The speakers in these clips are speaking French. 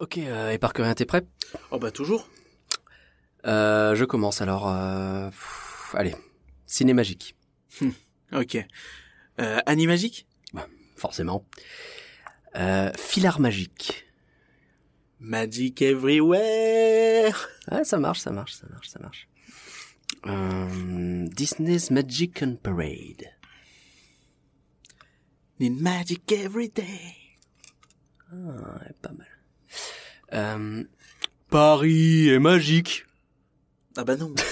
Ok, euh, et par que rien, t'es prêt? Oh bah toujours. euh, Je commence alors. Euh... pff, allez, ciné magique, Ok. Euh, Animagique forcément. Euh, filard magique. Magic everywhere. Ah, ça marche, ça marche, ça marche, ça marche. Euh, Disney's Magic and Parade. Need magic every day. Ah, pas mal. Euh, Paris est magique. Ah bah non.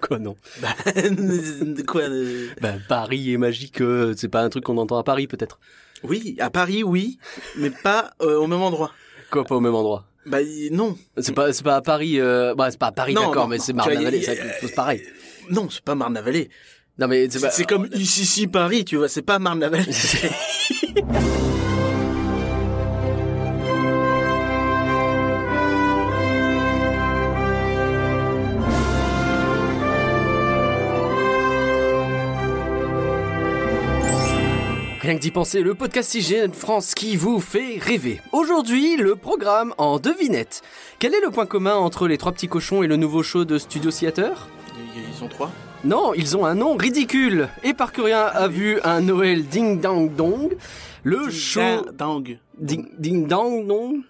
Quoi non bah, quoi euh, Bah Paris est magique, euh, c'est pas un truc qu'on entend à Paris peut-être. Oui, à Paris, oui, mais pas euh, au même endroit. Quoi, pas au même endroit Bah non. C'est pas, c'est pas à Paris. Bah, c'est pas à Paris, d'accord, mais c'est Marne-la-Vallée, c'est pareil. Non, c'est pas Marne-la-Vallée. Non mais c'est C'est pas. c'est comme ici, ici, Paris, tu vois, c'est pas Marne-la-Vallée. Rien que d'y penser, le podcast IGN France qui vous fait rêver. Aujourd'hui, le programme en devinette. Quel est le point commun entre les trois petits cochons et le nouveau show de Studio Theater? Ils sont trois. Non, ils ont un nom ridicule. Et Parcurien a vu un Noël ding dang dong. Le show ding dang dong.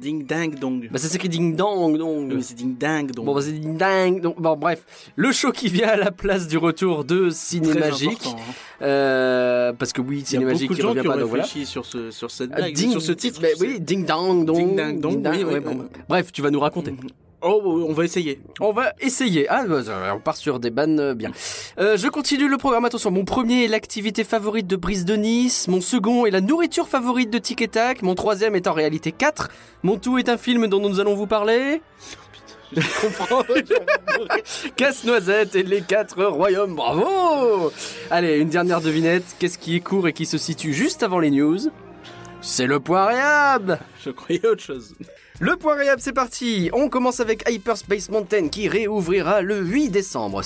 Ding dang dong. Bah ça s'écrit ding dang dong. Mais c'est ding dang dong. Bon, bah, c'est ding dang. dong. Bon, bref, le show qui vient à la place du retour de Ciné Très Magique. important, hein. Euh, parce que oui, Il y a Ciné Magique beaucoup de qui gens revient qui ont pas, voilà. réfléchi sur, ce, sur cette blague, ding- sur ce titre. bah oui, ding dang dong. Ding dang dong, oui, ouais, bon. Bref, tu vas nous raconter. Oh, on va essayer. On va essayer. Ah, bah, on part sur des bannes euh, bien. Euh, je continue le programme. Attention, mon premier est l'activité favorite de Brise de Nice. Mon second est la nourriture favorite de Tic et Tac. Mon troisième est en réalité 4. Mon tout est un film dont nous allons vous parler. Je comprends. Casse-noisette et les quatre royaumes. Bravo Allez, une dernière devinette. Qu'est-ce qui est court et qui se situe juste avant les news? C'est le poiriable Je croyais autre chose. Le point réhab, c'est parti On commence avec Hyperspace Mountain qui réouvrira le 8 décembre.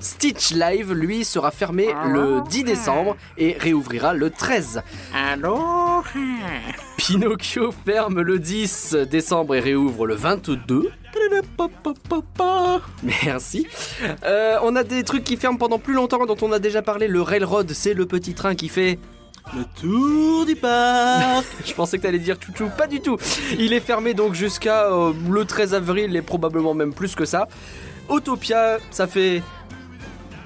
Stitch Live, lui, sera fermé le 10 décembre et réouvrira le 13. Allô Pinocchio ferme le 10 décembre et réouvre le 22. Merci. Euh, on a des trucs qui ferment pendant plus longtemps dont on a déjà parlé. Le Railroad, c'est le petit train qui fait... Le tour du parc Je pensais que t'allais dire chouchou, pas du tout. Il est fermé donc jusqu'à euh, le 13 avril et probablement même plus que ça. Autopia, ça fait...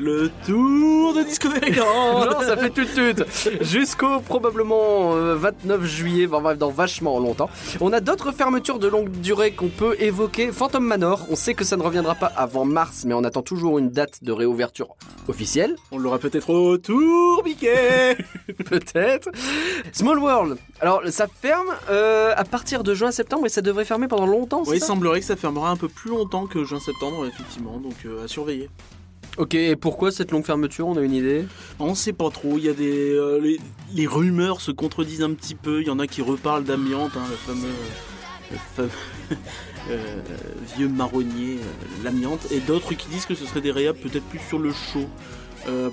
Le tour de Discoveryland non, ça fait tout tout. Jusqu'au probablement euh, 29 juillet, enfin, bref, dans vachement longtemps. On a d'autres fermetures de longue durée qu'on peut évoquer. Phantom Manor, on sait que ça ne reviendra pas avant mars, mais on attend toujours une date de réouverture officielle. On l'aura peut-être au tour Mickey Peut-être. Small World. Alors, ça ferme euh, à partir de juin-septembre et ça devrait fermer pendant longtemps, Oui, il semblerait que ça fermera un peu plus longtemps que juin-septembre, effectivement, donc euh, à surveiller. Ok, et pourquoi cette longue fermeture On a une idée? On sait pas trop, il y a des... euh, les, les rumeurs se contredisent un petit peu, il y en a qui reparlent d'amiante, hein, le fameux... le fameux, euh, vieux marronnier, euh, l'amiante, et d'autres qui disent que ce serait des réhab peut-être plus sur le chaud.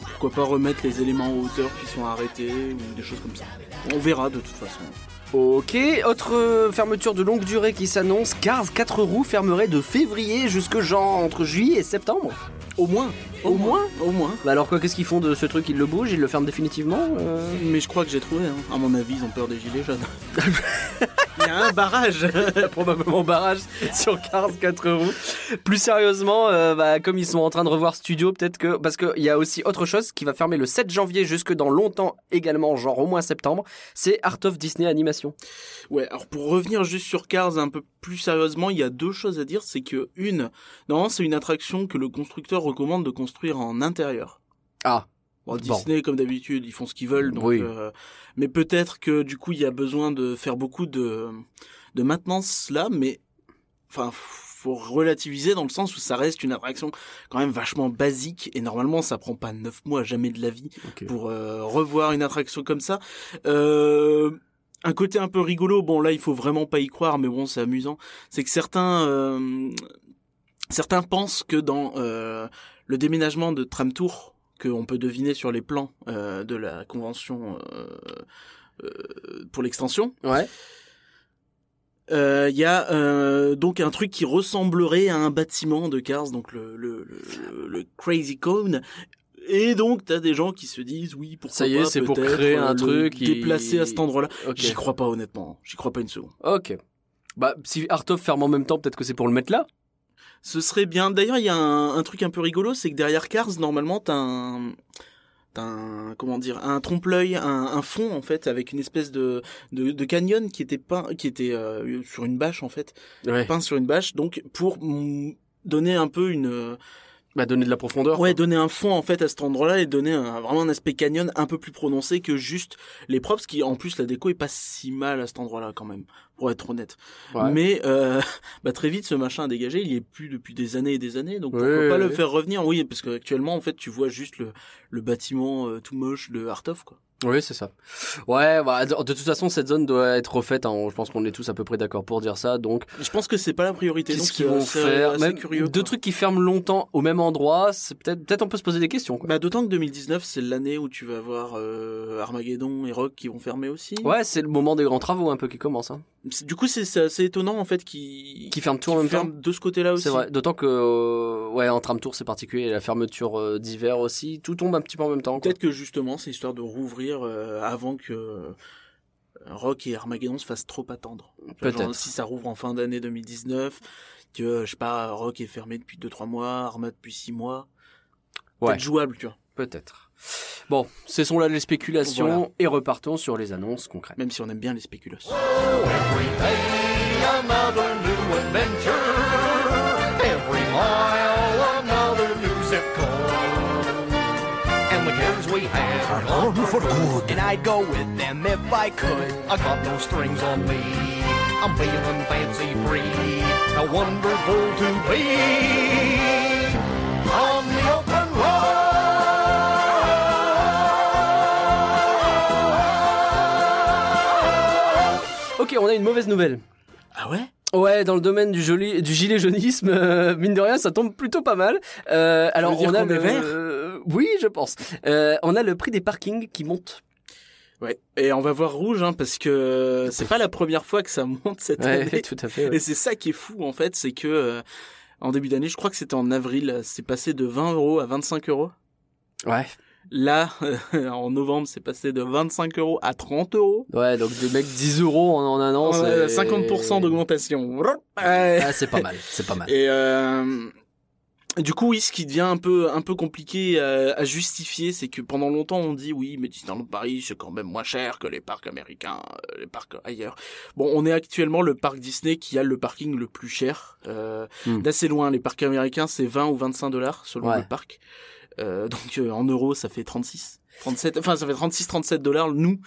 Pourquoi pas remettre les éléments en hauteur qui sont arrêtés, ou des choses comme ça. On verra de toute façon. Ok, autre fermeture de longue durée qui s'annonce, Cars 4 roues fermerait de février jusque genre entre juillet et septembre. Au moins Au moins Au moins Bah alors quoi, qu'est-ce qu'ils font de ce truc? Ils le bougent, ils le ferment définitivement euh? Mais je crois que j'ai trouvé, hein. à mon avis, ils ont peur des gilets jaunes. Il y a un barrage Probablement barrage sur Cars 4 roues. Plus sérieusement, euh, bah, comme ils sont en train de revoir Studio, peut-être que... Parce qu'il y a aussi autre chose qui va fermer le 7 janvier jusque dans longtemps également, genre au moins septembre, c'est Art of Disney Animation. Ouais, alors pour revenir juste sur Cars un peu plus sérieusement, il y a deux choses à dire. C'est que, une, non, c'est une attraction que le constructeur recommande de construire en intérieur. Ah. Bon, Bon. Disney, comme d'habitude, ils font ce qu'ils veulent. Donc, Oui. euh, mais peut-être que du coup, il y a besoin de faire beaucoup de, de maintenance là, mais enfin, faut relativiser dans le sens où ça reste une attraction quand même vachement basique et normalement, ça prend pas neuf mois, jamais de la vie pour euh, revoir une attraction comme ça. Euh, un côté un peu rigolo, bon là il faut vraiment pas y croire, mais bon c'est amusant, c'est que certains euh, certains pensent que dans euh, le déménagement de Tram Tour qu'on peut deviner sur les plans euh, de la convention euh, euh, pour l'extension, Ouais. Euh, Il y a euh, donc un truc qui ressemblerait à un bâtiment de Cars, donc le, le, le, le Crazy Cone. Et donc t'as des gens qui se disent oui pourquoi Ça y est, c'est pour créer un le truc qui- déplacer à cet endroit-là. J'y crois pas honnêtement, j'y crois pas une seconde. Ok. Bah, si Artov ferme en même temps, peut-être que c'est pour le mettre là. Ce serait bien. D'ailleurs, il y a un, un truc un peu rigolo, c'est que derrière Cars, normalement, t'as un, un, comment dire, un trompe-l'œil, un, un fond en fait, avec une espèce de, de, de canyon qui était peint, qui était euh, sur une bâche en fait, Ouais. peint sur une bâche, donc pour mm, donner un peu une, Bah, donner de la profondeur. ouais, donner un fond en fait à cet endroit-là et donner un, vraiment un aspect canyon un peu plus prononcé que juste les props, qui en plus la déco est pas si mal à cet endroit-là quand même, pour être honnête. Ouais. Mais euh, bah, très vite, ce machin a dégagé. Il y est plus depuis des années et des années. Donc pourquoi oui, pas le oui. faire revenir? Oui, parce qu'actuellement, en fait, tu vois juste le, le bâtiment euh, tout moche de Art of quoi. Oui, c'est ça. Ouais, bah, de, de toute façon, cette zone doit être refaite. hein. Je pense qu'on est tous à peu près d'accord pour dire ça. Donc, Je pense que c'est pas la priorité. qu'est-ce qu'ils vont faire assez Même curieux, deux trucs qui ferment longtemps au même endroit, c'est peut-être, peut-être on peut se poser des questions. Quoi. Bah, d'autant que 2019, c'est l'année où tu vas avoir euh, Armageddon et Rock qui vont fermer aussi. Ouais, c'est le moment des grands travaux un peu qui commence. Hein. Du coup, c'est assez étonnant en fait qui Qui ferment tout en même temps. de ce côté-là aussi. C'est vrai. D'autant que, euh, ouais, en tram tour, c'est particulier. La fermeture euh, d'hiver aussi, tout tombe un petit peu en même temps. Peut-être que justement, c'est histoire de rouvrir euh, avant que euh, Rock et Armageddon se fassent trop attendre. Peut-être. Si ça rouvre en fin d'année 2019, que je sais pas, Rock est fermé depuis 2-3 mois, Arma depuis 6 mois. Ouais. Peut-être jouable, tu vois. Peut-être. Bon, cessons là les spéculations Voilà. et repartons sur les annonces concrètes. Même si on aime bien les spéculos. Every day another new adventure. Every mile another new zip code. And the kids we good. And I'd go with them if I could. I got no strings on me. I'm feeling fancy free. How wonderful to be on the open On a une mauvaise nouvelle. Ah ouais? Ouais, dans le domaine du, joli, du gilet jaunisme, euh, mine de rien, ça tombe plutôt pas mal. Euh, alors, veux dire on a qu'on est le, vert? euh, oui, je pense. On a le prix des parkings qui monte. Ouais. Et on va voir rouge, hein, parce que c'est pas la première fois que ça monte cette Ouais, année. tout à fait. ouais. Et c'est ça qui est fou, en fait, c'est que en début d'année, je crois que c'était en avril, c'est passé de 20 euros à 25 euros. Ouais, Là, en novembre, c'est passé de 25 euros à 30 euros. ouais, donc des mecs 10 euros en, en un an, Ouais, c'est 50% d'augmentation. Ouais. Ah, c'est pas mal, c'est pas mal. Et euh, du coup, oui, ce qui devient un peu un peu compliqué à, à justifier, c'est que pendant longtemps on dit oui, mais Disneyland Paris c'est quand même moins cher que les parcs américains, euh, les parcs ailleurs. Bon, on est actuellement le parc Disney qui a le parking le plus cher, euh, Hmm. d'assez loin. Les parcs américains c'est 20 ou 25 dollars selon Ouais. le parc. Euh, donc euh, en euros ça fait 36, 37, enfin ça fait 36, 37 dollars nous.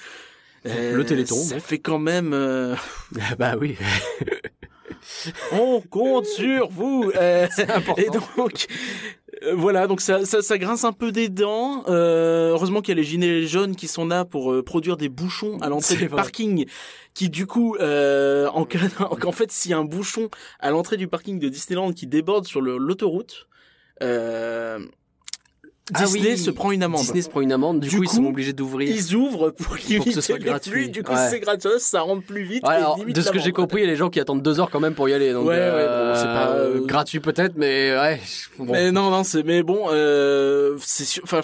Euh, Le Téléthon, Ça fait quand même. euh, bah oui, on compte sur vous. Euh, c'est important. et donc, euh, voilà, donc ça, ça, ça grince un peu des dents. Euh, heureusement qu'il y a les gilets jaunes qui sont là pour euh, produire des bouchons à l'entrée du vrai. parking, qui du coup, euh, en, en fait, s'il y a un bouchon à l'entrée du parking de Disneyland qui déborde sur l'autoroute, euh, Ah Disney oui, se prend une amende. Disney se prend une amende, du, Du coup, ils sont obligés d'ouvrir. Ils ouvrent pour limiter ce soit les gratuit. flux, du coup Ouais. c'est gratuit, ça rentre plus vite. Ouais, alors, de ce que j'ai compris, il y a les gens qui attendent deux heures quand même pour y aller. Donc, Ouais, ouais, euh, bon, c'est pas, euh, gratuit peut-être, mais ouais. bon. Mais non, non, c'est mais bon, euh, c'est sûr. Enfin,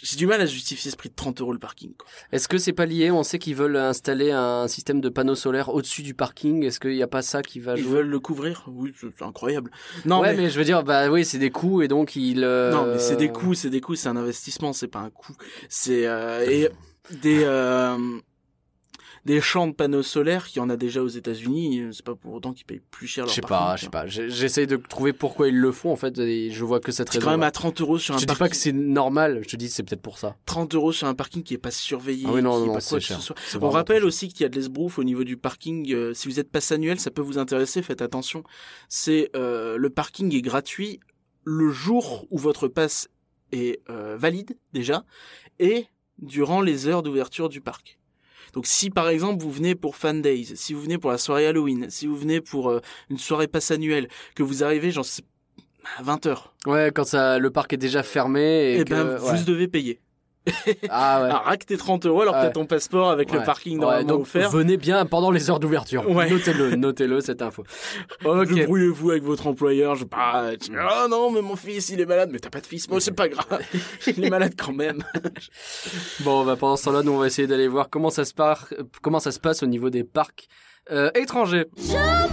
j'ai du mal à justifier ce prix de 30 euros le parking. Est-ce que c'est pas lié? On sait qu'ils veulent installer un système de panneaux solaires au-dessus du parking. Est-ce qu'il n'y a pas ça qui va Ils jouer? veulent le couvrir? Oui, c'est c'est incroyable. Non, ouais, mais, mais... je veux dire, bah oui, c'est des coûts et donc ils. euh, non, mais c'est des coûts, c'est des coûts, c'est un investissement, c'est pas un coût. C'est euh, et des euh, des champs de panneaux solaires qu'il y en a déjà aux États-Unis. C'est pas pour autant qu'ils payent plus cher leur Je sais parking, pas, je sais pas. J'essaye de trouver pourquoi ils le font en fait. Et je vois que cette C'est raison. quand même à 30 euros sur un Je dis pas que c'est normal. Je te dis c'est peut-être pour ça. 30 euros sur un parking qui est pas surveillé. Ah oui, non, non, c'est cher. ce On rappelle aussi qu'il y a de l'esbrouf au niveau du parking. Euh, si vous êtes passe annuel, ça peut vous intéresser. Faites attention. C'est euh, le parking est gratuit le jour où votre passe est euh, valide déjà et durant les heures d'ouverture du parc. Donc si par exemple vous venez pour Fan Days, si vous venez pour la soirée Halloween, si vous venez pour euh, une soirée passe annuelle, que vous arrivez genre à 20 heures, cher. Ouais, quand ça, le parc est déjà fermé et eh que, ben ouais. vous devez payer. Ah ouais. Ah, rack tes 30 euros alors que Ouais. t'as ton passeport avec le parking Ouais, normalement donc offert. venez bien pendant les heures d'ouverture. Ouais. Notez-le, notez-le cette info. Ok. Débrouillez-vous avec votre employeur. Je pas. Oh non, mais mon fils, il est malade. Mais t'as pas de fils. Moi, c'est pas grave. il est malade quand même. Bon, bah, pendant ce temps-là, nous on va essayer d'aller voir comment ça se par- comment ça se passe au niveau des parcs euh, étrangers. Jamais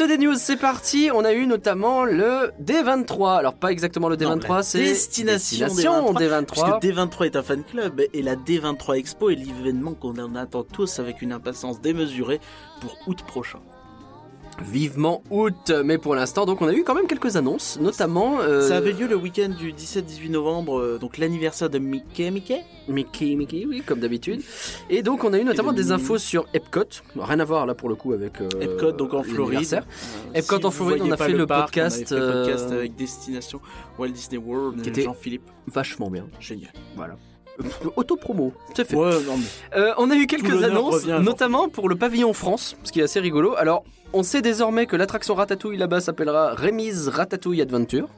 reste des news, c'est parti. On a eu notamment le D23. Alors pas exactement le Non, D23, la c'est destination Destination D23. D23. Puisque D23 est un fan club et la D23 Expo est l'événement qu'on en attend tous avec une impatience démesurée pour août prochain. Vivement août, mais pour l'instant, donc on a eu quand même quelques annonces, notamment euh, Ça avait lieu le week-end du 17-18 novembre, euh, donc l'anniversaire de Mickey Mickey? Mickey, Mickey, oui, comme d'habitude. Et donc on a eu notamment de des infos sur Epcot, rien à voir là pour le coup avec euh, Epcot donc en Floride. Epcot si en Floride, on a fait le parc, podcast, on avait fait le podcast avec Destination Walt Disney World, Qui était- Jean-Philippe. Vachement bien, Génial. voilà. Auto-promo, c'est fait. Ouais, non mais Euh, on a eu quelques annonces, notamment pour le pavillon France, ce qui est assez rigolo. Alors, on sait désormais que l'attraction Ratatouille là-bas s'appellera Rémise Ratatouille Adventure.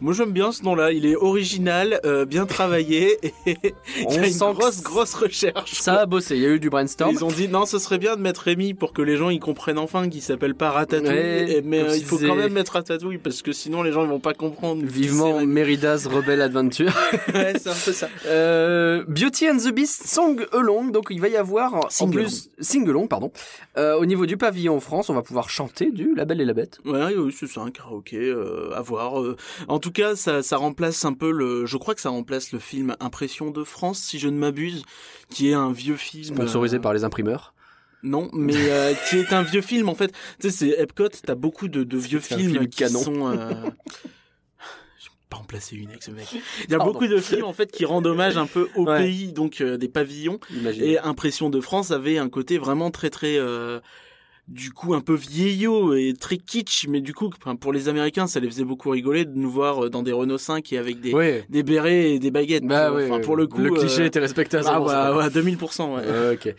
Moi j'aime bien ce nom-là. Il est original, euh, bien travaillé et il y a une grosse grosse recherche. Ça a bossé, il y a eu du brainstorm. Ils ont dit non, ce serait bien de mettre Rémi pour que les gens ils comprennent enfin qu'il s'appelle pas Ratatouille. Ouais, mais euh, il faut quand même mettre Ratatouille parce que sinon les gens ils vont pas comprendre. Vivement Merida's Rebel Adventure. Ouais, c'est un peu ça. Euh, Beauty and the Beast Song Along, donc il va y avoir en plus Singalong, pardon. Au niveau du pavillon France, on va pouvoir chanter du La Belle et la Bête. Ouais, oui, c'est ça, un karaoké, à voir. En tout cas, ça, ça remplace un peu le. Je crois que ça remplace le film Impression de France, si je ne m'abuse, qui est un vieux film. Sponsorisé euh, par les imprimeurs. Non, mais euh, qui est un vieux film en fait. Tu sais, c'est Epcot. T'as beaucoup de, de vieux films film qui canon. sont. Euh... Pas en placer une avec ce mec. Il y a Pardon. beaucoup de films en fait qui rendent hommage un peu au Ouais. pays, donc euh, des pavillons. Imaginez. Et Impression de France avait un côté vraiment très très euh, du coup un peu vieillot et très kitsch, mais du coup pour les Américains ça les faisait beaucoup rigoler de nous voir euh, dans des Renault 5 et avec des, des bérets et des baguettes. Bah Enfin, oui, pour le coup, cliché euh, était respecté à 100%. ah bah, ouais, 2000%. Ouais. Euh, ok.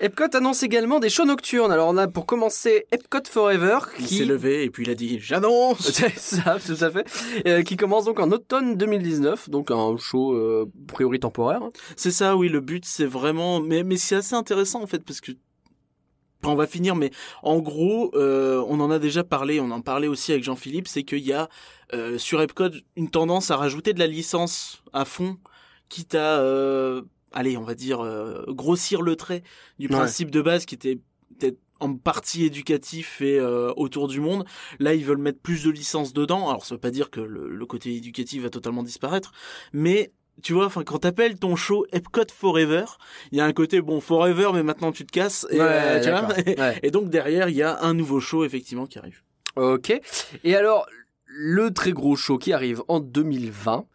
Epcot annonce également des shows nocturnes. Alors on a pour commencer Epcot Forever Il qui s'est levé et puis il a dit j'annonce. C'est ça, tout à fait. Euh, qui commence donc en automne 2019, donc un show euh, priori temporaire. C'est ça, oui. Le but c'est vraiment, mais mais c'est assez intéressant en fait parce que on va finir, mais en gros, euh, on en a déjà parlé, on en parlait aussi avec Jean-Philippe, c'est qu'il y a euh, sur Epcot une tendance à rajouter de la licence à fond, quitte à, euh, allez, on va dire, euh, grossir le trait du Ouais. principe de base qui était peut-être en partie éducatif et euh, autour du monde. Là, ils veulent mettre plus de licences dedans. Alors, ça veut pas dire que le, le côté éducatif va totalement disparaître, mais tu vois, enfin, quand t'appelles ton show Epcot Forever, il y a un côté bon Forever, mais maintenant tu te casses. Et, euh, tu vois d'accord. Ouais. et donc derrière, il y a un nouveau show effectivement qui arrive. Ok. Et alors, le très gros show qui arrive en 2020.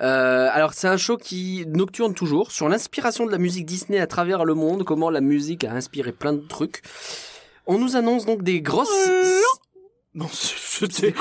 Euh, alors c'est un show qui nocturne toujours sur l'inspiration de la musique Disney à travers le monde, comment la musique a inspiré plein de trucs. On nous annonce donc des grosses... Non, c'était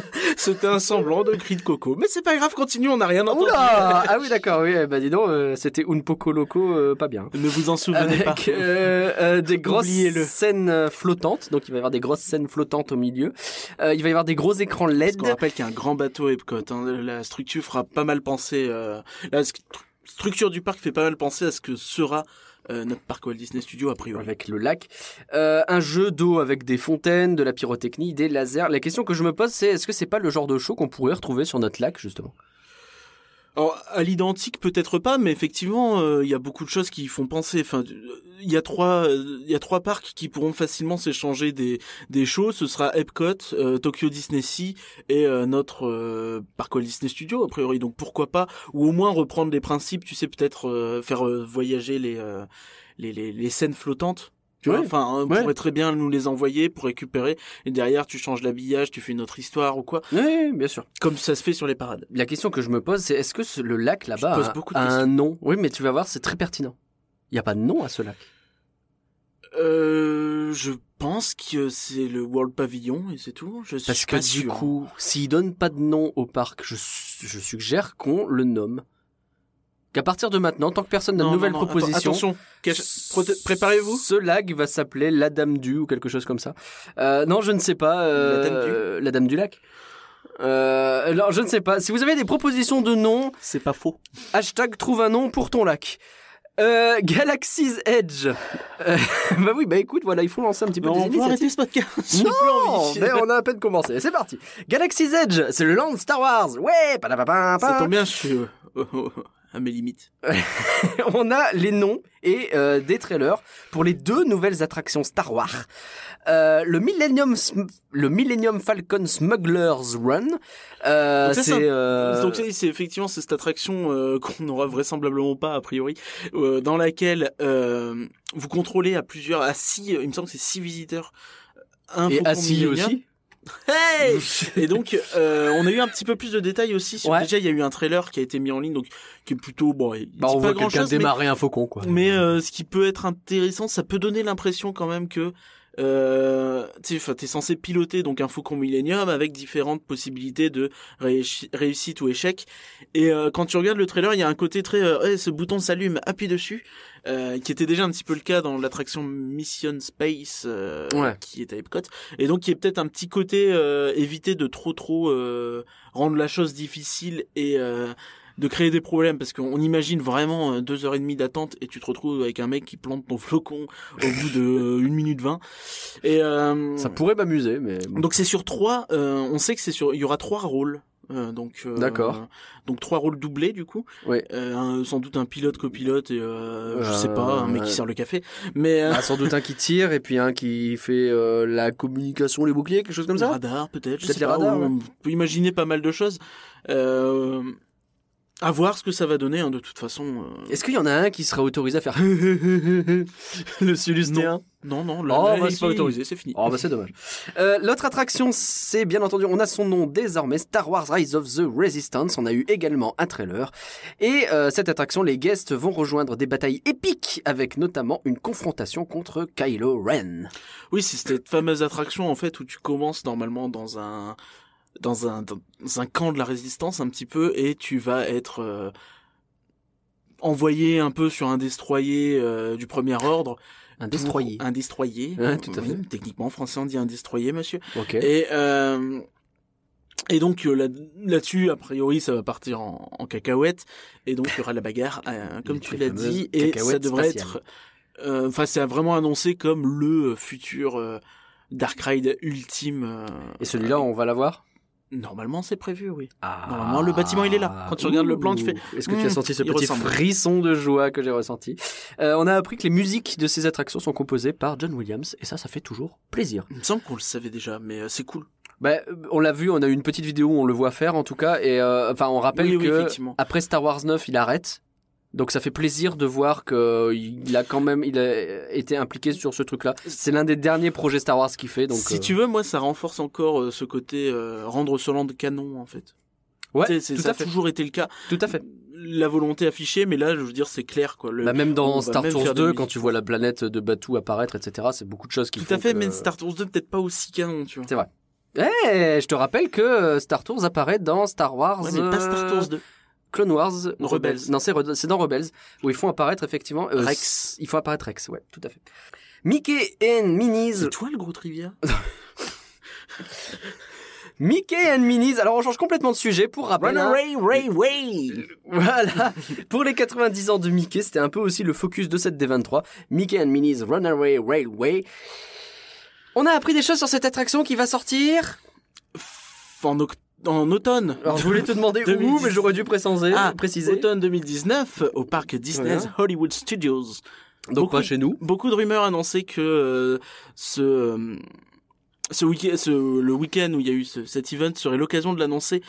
C'était un semblant de cri de coco. Mais c'est pas grave, continue, on n'a rien entendu. Oula Ah oui d'accord, oui, bah dis donc, euh, c'était Un Poco Loco, euh, pas bien. Ne vous en souvenez Avec pas. euh, euh, des grosses scènes euh, flottantes, donc il va y avoir des grosses scènes flottantes au milieu. Euh, il va y avoir des gros écrans Parce LED. qu'on rappelle qu'il y a un grand bateau Epcot. hein. La structure fera pas mal penser. Euh, la st- structure du parc fait pas mal penser à ce que sera euh, notre parc Walt Disney Studio a priori. avec le lac, Euh, un jeu d'eau avec des fontaines, de la pyrotechnie, des lasers. La question que je me pose, c'est est-ce que c'est pas le genre de show qu'on pourrait retrouver sur notre lac justement? Alors, à l'identique, peut-être pas, mais effectivement, euh, il y a beaucoup de choses qui font penser. Enfin, il y a trois, il y a trois parcs qui pourront facilement s'échanger des des shows. Ce sera Epcot, euh, Tokyo Disney Sea et euh, notre euh, parc Walt Disney Studio a priori. Donc pourquoi pas, ou au moins reprendre les principes. Tu sais, peut-être faire voyager les les les scènes flottantes. Tu vois, enfin, on Ouais. pourrait très bien nous les envoyer pour récupérer. Et derrière, tu changes l'habillage, tu fais une autre histoire ou quoi, Oui, bien sûr. comme ça se fait sur les parades. La question que je me pose, c'est est-ce que ce- le lac là-bas a, un nom? Oui, mais tu vas voir, c'est très pertinent. Il n'y a pas de nom à ce lac. Euh, je pense que c'est le World Pavilion et c'est tout. Je suis Parce que du coup, s'ils donnent pas de nom au parc, je, je suggère qu'on le nomme. Qu'à partir de maintenant, tant que personne n'a de Non, nouvelles non, non, propositions, Attention, préparez-vous. Ce lag va s'appeler la Dame du ou quelque chose comme ça. Euh, non, je ne sais pas. euh, La Dame du La Dame du lac. Euh, alors, je ne sais pas. Si vous avez des propositions de noms, C'est pas faux. hashtag trouve un nom pour ton lac. Euh, Galaxy's Edge. Euh, bah oui, bah écoute, voilà, il faut lancer un petit peu des on peut arrêter ce podcast. Non, mais on a à peine commencé. C'est parti. Galaxy's Edge, c'est le land Star Wars. Ouais, padapapam, Ça tombe bien, je suis euh, à mes limites. On a les noms et euh, des trailers pour les deux nouvelles attractions Star Wars. Euh, le Millennium Sm- le Millennium Falcon Smuggler's Run. Euh, c'est c'est euh, Donc c'est c'est effectivement c'est cette attraction qu'on n'aura vraisemblablement pas a priori, dans laquelle vous contrôlez à plusieurs, à six, il me semble que c'est six visiteurs. Un et assis aussi. Hey et donc euh, on a eu un petit peu plus de détails aussi. Sur, Ouais. Déjà il y a eu un trailer qui a été mis en ligne donc qui est plutôt bon. Il Bah, on pas voit quelqu'un chose, mais démarrer un faucon quoi. mais euh, ce qui peut être intéressant, ça peut donner l'impression quand même que euh, tu t'es censé piloter donc un Faucon Millennium avec différentes possibilités de réussi- réussite ou échec. Et euh, quand tu regardes le trailer, il y a un côté très, euh, Ouais, ce bouton s'allume, appuie dessus, euh, qui était déjà un petit peu le cas dans l'attraction Mission Space euh, Ouais. qui est à Epcot. Et donc il y a peut-être un petit côté euh, éviter de trop trop euh, rendre la chose difficile et euh, de créer des problèmes parce qu'on imagine vraiment deux heures et demie d'attente et tu te retrouves avec un mec qui plante ton flocon au bout de une minute vingt et euh, Ça pourrait m'amuser, mais bon. donc c'est sur trois euh, on sait que c'est sur il y aura trois rôles euh, donc euh, D'accord. donc trois rôles doublés du coup Oui. Euh, sans doute un pilote copilote et euh, je sais Euh, pas un mec qui ouais. sert le café mais euh, Ah, sans doute un qui tire et puis un qui fait euh, la communication, les boucliers, quelque chose comme ça? radar peut-être Peut-être les radars, on peut imaginer pas mal de choses euh, à voir ce que ça va donner hein, de toute façon euh, Est-ce qu'il y en a un qui sera autorisé à faire le Sullustéen non non Oh, là, bah il est si. pas autorisé c'est fini Oh bah c'est dommage. Euh, L'autre attraction, c'est bien entendu, on a son nom désormais, Star Wars Rise of the Resistance. On a eu également un trailer. Et euh, cette attraction, les guests vont rejoindre des batailles épiques, avec notamment une confrontation contre Kylo Ren. Oui, c'est cette fameuse attraction en fait où tu commences normalement dans un dans un dans un camp de la résistance un petit peu et tu vas être euh, envoyé un peu sur un destroyer euh, du premier ordre. Un pour- destroyer. Un destroyer. Ouais, tout à fait. Oui, Techniquement en français on dit un destroyer monsieur. Ok. Et euh, et donc euh, là- là-dessus, a priori, ça va partir en, en cacahuète, et donc il y aura la bagarre, euh, comme tu l'as dit, et ça devrait spatiales. être, euh, enfin, c'est vraiment annoncé comme le futur Dark Ride ultime. euh, Et celui-là, on va l'avoir? Normalement, c'est prévu, oui. ah. Normalement, le bâtiment, il est là. Quand tu regardes le plan, tu fais. Est-ce que tu as Hmm, senti ce petit ressemble. frisson de joie que j'ai ressenti Euh, On a appris que les musiques de ces attractions sont composées par John Williams, et ça, ça fait toujours plaisir. Il me semble qu'on le savait déjà, mais euh, c'est cool. Bah, on l'a vu, on a eu une petite vidéo où on le voit faire en tout cas, et euh, enfin on rappelle Oui, oui, que après Star Wars 9 il arrête, donc ça fait plaisir de voir que il a quand même il a été impliqué sur ce truc-là. C'est l'un des derniers projets Star Wars qu'il fait, donc si euh, tu veux, moi, ça renforce encore euh, ce côté euh, rendre ce land canon, en fait. ouais, c'est- tout ça à a toujours été le cas. tout à fait. La volonté affichée, mais là, je veux dire, c'est clair, quoi. Le- Bah, même dans va Star Tours faire des 2, musiques. quand tu vois la planète de Batuu apparaître, etc., c'est beaucoup de choses qui Tout à fait, que- mais Star Tours 2 peut-être pas aussi canon, tu vois. C'est vrai. Eh, je te rappelle que euh, Star Tours apparaît dans Star Wars. Ouais, mais pas Star Tours 2. Clone Wars Rebels. Rebels. Non, c'est Re- dans Rebels où ils font apparaître effectivement euh, Rex. s- Il faut apparaître Rex, ouais, tout à fait. Mickey and Minnie's. C'est toi le gros trivia? Mickey and Minnie's. Alors on change complètement de sujet pour rappel. hein. Ray, Ray Voilà. Pour les 90 ans de Mickey, c'était un peu aussi le focus de cette D23. Mickey and Minnie's Runaway Railway. On a appris des choses sur cette attraction qui va sortir. En, oct- en automne. Alors je voulais te demander où, 2010. mais j'aurais dû préciser, Ah, préciser. Automne 2019 au parc Disney's Voilà. Hollywood Studios. Donc Beaucoup- pas chez nous. Beaucoup de rumeurs annonçaient que euh, ce euh, ce week ce, le week-end où il y a eu ce- cet event serait l'occasion de l'annoncer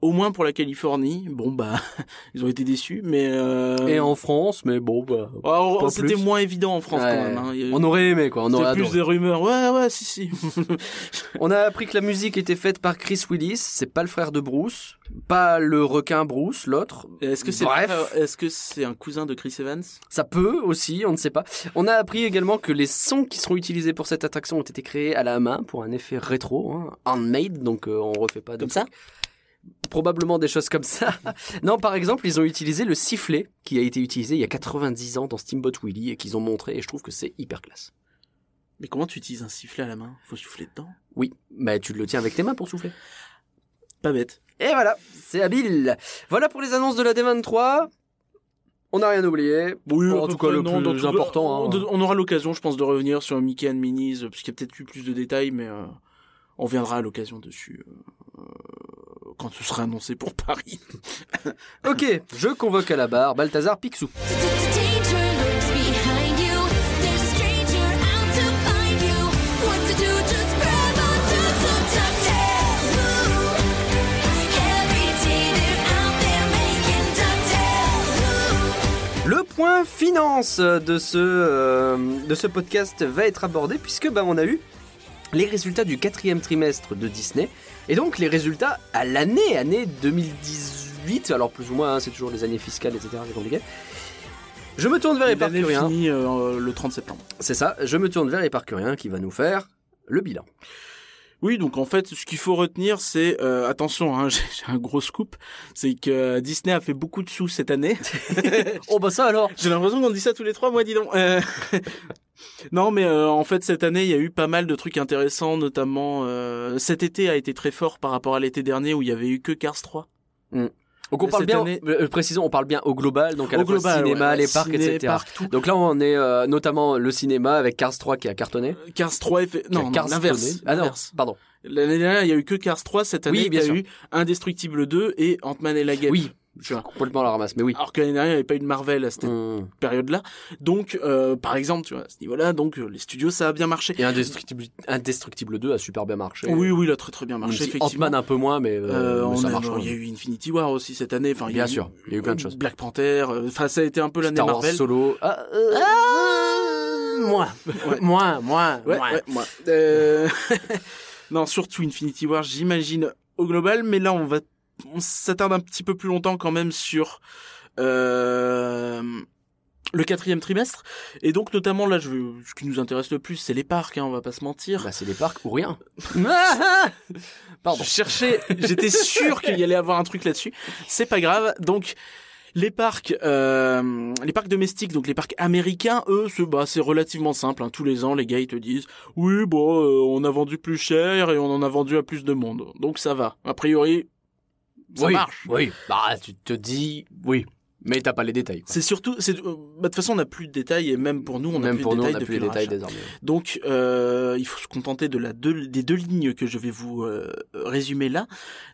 au moins pour la Californie. Bon bah, ils ont été déçus, mais euh... Et en France, mais bon, bah, c'était moins évident en France ouais. quand même. Hein. Il on aurait aimé quoi, on aurait plus adoré. des rumeurs. Ouais, ouais, si, si. On a appris que la musique était faite par Chris Willis, c'est pas le frère de Bruce, pas le requin Bruce, l'autre. Est-ce que c'est Bref. est-ce que c'est un cousin de Chris Evans? Ça peut aussi, on ne sait pas. On a appris également que les sons qui seront utilisés pour cette attraction ont été créés à la main pour un effet rétro, hein, handmade, donc euh, on refait pas de Comme ça? Probablement des choses comme ça. non, par exemple, ils ont utilisé le sifflet qui a été utilisé il y a 90 ans dans Steamboat Willie et qu'ils ont montré et je trouve que c'est hyper classe. Mais comment tu utilises un sifflet à la main? Faut souffler dedans? Oui, mais tu le tiens avec tes mains pour souffler. Pas bête. Et voilà, c'est habile. Voilà pour les annonces de la D23. On n'a rien oublié. Oui, en tout cas, le non, plus important, hein. On, aura l'occasion, je pense, de revenir sur Mickey and Minnie's, euh, parce qu'il y a peut-être eu plus de détails, mais euh, on viendra à l'occasion dessus euh, quand ce sera annoncé pour Paris. Ok, je convoque à la barre Balthazar Picsou. Le point finance de ce, euh, de ce podcast va être abordé puisque bah, on a eu les résultats du quatrième trimestre de Disney et donc les résultats à l'année, année 2018, alors plus ou moins hein, c'est toujours les années fiscales etc. c'est compliqué. Je me tourne vers Éparcurien, euh, le 30 septembre. c'est ça, je me tourne vers Éparcurien qui va nous faire le bilan. Oui, donc en fait, ce qu'il faut retenir, c'est euh, attention, hein, j'ai un gros scoop, c'est que Disney a fait beaucoup de sous cette année. oh bah ça alors J'ai l'impression qu'on dit ça tous les trois mois, dis donc. Euh, non, mais euh, en fait, cette année, il y a eu pas mal de trucs intéressants, notamment euh, cet été a été très fort par rapport à l'été dernier où il y avait eu que Cars 3. Donc on parle bien, année- euh, précisons, on parle bien au global, donc à Au la fois global, cinéma, ouais, les parcs, ciné, etc. Donc là on est euh, notamment le cinéma avec Cars 3 qui a cartonné. Cars 3 effet... Qui a non, non, l'inverse. Ah non, pardon. L'année dernière, il y a eu que Cars 3, cette année, Oui, il bien y a sûr. eu Indestructible 2 et Ant-Man et la Guêpe. Oui, Tu vois. complètement la ramasse, mais oui. Alors que l'année dernière, il n'y avait pas eu de Marvel à cette Hum. période-là. Donc, euh, par exemple, tu vois, à ce niveau-là, donc euh, les studios, ça a bien marché. Et Indestructible, Indestructible 2 a super bien marché. Oui, oui, il a très très bien marché, effectivement. Ant-Man un peu moins, mais, euh, mais on ça a- marche. il y a eu Infinity War aussi cette année. Enfin, il y Bien a eu- sûr, il y a eu plein de choses. Black Panther. Enfin, ça a été un peu l'année Star Wars Marvel. Solo. Ah, euh, moins, Ouais. moins, moins, Ouais, moins. ouais, moi. Euh, non, surtout Infinity War, j'imagine au global, mais là on va, on s'attarde un petit peu plus longtemps quand même sur euh, le quatrième trimestre, et donc notamment là, je, veux- ce qui nous intéresse le plus, c'est les parcs, hein, on va pas se mentir. Bah, c'est les parcs ou rien. Pardon. Je cherchais, j'étais sûr qu'il y allait avoir un truc là-dessus. C'est pas grave. Donc les parcs, euh, les parcs domestiques, donc les parcs américains, eux, c'est bah c'est relativement simple. hein. Tous les ans, les gars ils te disent, oui, bon, euh, on a vendu plus cher et on en a vendu à plus de monde, donc ça va. A priori, ça oui, marche. Oui, bah tu te dis oui, mais t'as pas les détails. C'est surtout, c'est, euh, bah, de toute façon, on n'a plus de détails et même pour nous, on n'a plus de détails plus les le détails rachat. désormais. Donc, euh, il faut se contenter de la deux, des deux lignes que je vais vous euh, résumer là.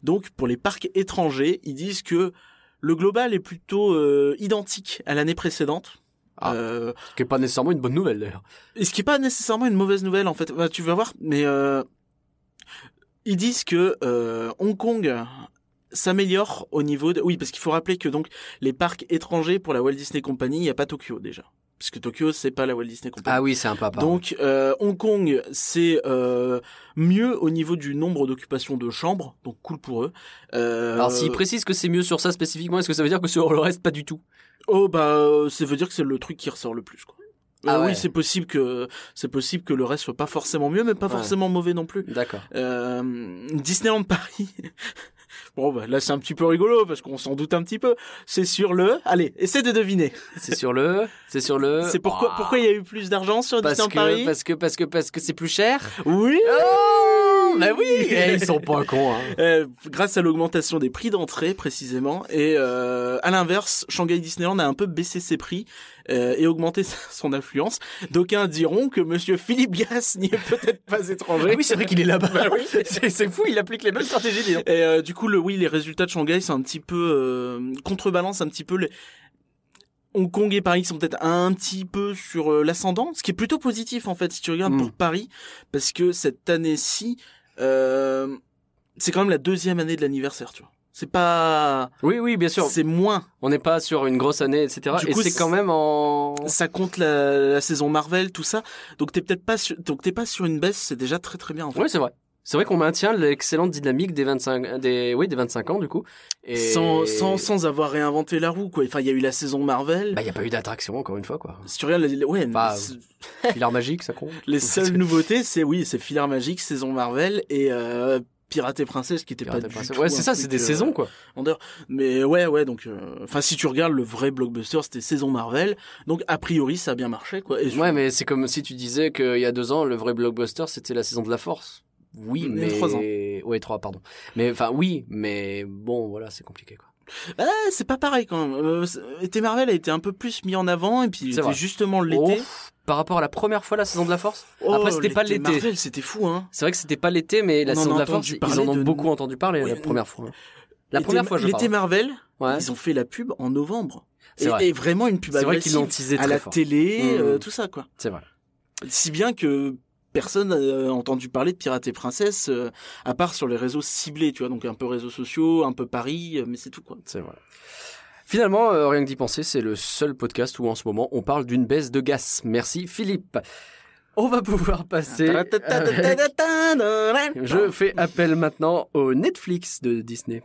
Donc, pour les parcs étrangers, ils disent que le global est plutôt euh, identique à l'année précédente. Ah. Ce qui est pas nécessairement une bonne nouvelle d'ailleurs. et ce qui est pas nécessairement une mauvaise nouvelle en fait. Bah, tu vas voir, mais ils disent que Hong Kong s'améliore au niveau de... Oui, parce qu'il faut rappeler que donc les parcs étrangers pour la Walt Disney Company, il n'y a pas Tokyo déjà. Parce que Tokyo, c'est pas la Walt Disney Company. Ah oui, c'est un papa. Donc euh, Hong Kong, c'est euh, mieux au niveau du nombre d'occupations de chambres, donc cool pour eux. Euh, Alors s'il précise que c'est mieux sur ça spécifiquement, est-ce que ça veut dire que sur le reste pas du tout? Oh bah euh, ça veut dire que c'est le truc qui ressort le plus quoi. Euh, Ah ouais. Oui, c'est possible que c'est possible que le reste soit pas forcément mieux, mais pas forcément mauvais non plus. D'accord. Euh, Disneyland Paris. bon bah là c'est un petit peu rigolo parce qu'on s'en doute un petit peu. C'est sur le. Allez, essaie de deviner. C'est sur le, c'est sur le. C'est pourquoi pourquoi il y a eu plus d'argent sur Disneyland que, Paris? parce que parce que parce que c'est plus cher? Oui. Oh, mais oui, Eh, ils sont pas cons. Hein. Euh, grâce à l'augmentation des prix d'entrée précisément et euh, à l'inverse Shanghai Disneyland a un peu baissé ses prix euh, et augmenté son influence d'aucuns diront que monsieur Philippe Gas n'y est peut-être pas étranger Ah oui, c'est vrai qu'il est là-bas. c'est c'est fou, il applique les mêmes stratégies. et euh, du coup le oui les résultats de Shanghai c'est un petit peu euh, contrebalance un petit peu les Hong Kong et Paris sont peut-être un petit peu sur l'ascendant, ce qui est plutôt positif en fait si tu regardes Mm. pour Paris, parce que cette année-ci, euh, c'est quand même la deuxième année de l'anniversaire, tu vois. C'est pas, Oui, oui, bien sûr. c'est moins. On n'est pas sur une grosse année, etc. Du et coup, c'est c'est- quand même en. Ça compte la, la saison Marvel, tout ça. Donc t'es peut-être pas sur, donc t'es pas sur une baisse, c'est déjà très très bien en fait. Oui, c'est vrai. C'est vrai qu'on maintient l'excellente dynamique des 25, des, oui, des 25 ans, du coup. Et... Sans, sans, sans avoir réinventé la roue, quoi. Enfin, il y a eu la saison Marvel. Bah, il n'y a pas eu d'attraction, encore une fois, quoi. si tu regardes, les, ouais, Bah, Filar magique, ça compte. les seules nouveautés, c'est oui, c'est Filar Magique, saison Marvel et euh, Pirate et Princesse, qui était Pirate pas du tout Ouais, c'est ça, c'est des euh, saisons, quoi. vendeur. Mais ouais, ouais, donc, euh, enfin, si tu regardes le vrai blockbuster, c'était saison Marvel. Donc, a priori, ça a bien marché, quoi. Et Ouais, mais c'est comme si tu disais qu'il y a deux ans, le vrai blockbuster, c'était la saison de la Force. Oui, mais trois ans. Ouais, trois, pardon. Mais enfin, oui, mais bon, voilà, c'est compliqué, quoi. Ah, c'est pas pareil quand même. Euh, Marvel a été un peu plus mis en avant et puis il C'est était vrai. justement l'été. Oh, par rapport à la première fois la saison de la Force. Oh, Après, c'était pas l'été. Marvel, c'était fou, hein. C'est vrai que c'était pas l'été, mais la On saison de la Force, ils en ont de- beaucoup entendu parler Oui, la première fois. La première fois, je L'été. Marvel, Ouais. ils ont fait la pub en novembre. C'est vrai. et vraiment une pub vrai qu'ils agressive l'ont teasé à la fort. télé, Mm. euh, tout ça, quoi. C'est vrai. Si bien que personne n'a entendu parler de Pirates et Princesse, euh, à part sur les réseaux ciblés, tu vois, donc un peu réseaux sociaux, un peu Paris, euh, mais c'est tout, quoi. C'est vrai. Finalement, euh, rien que d'y penser, c'est le seul podcast où en ce moment on parle d'une baisse de gaz. Merci Philippe. On va pouvoir passer. avec- Je fais appel maintenant au Netflix de Disney.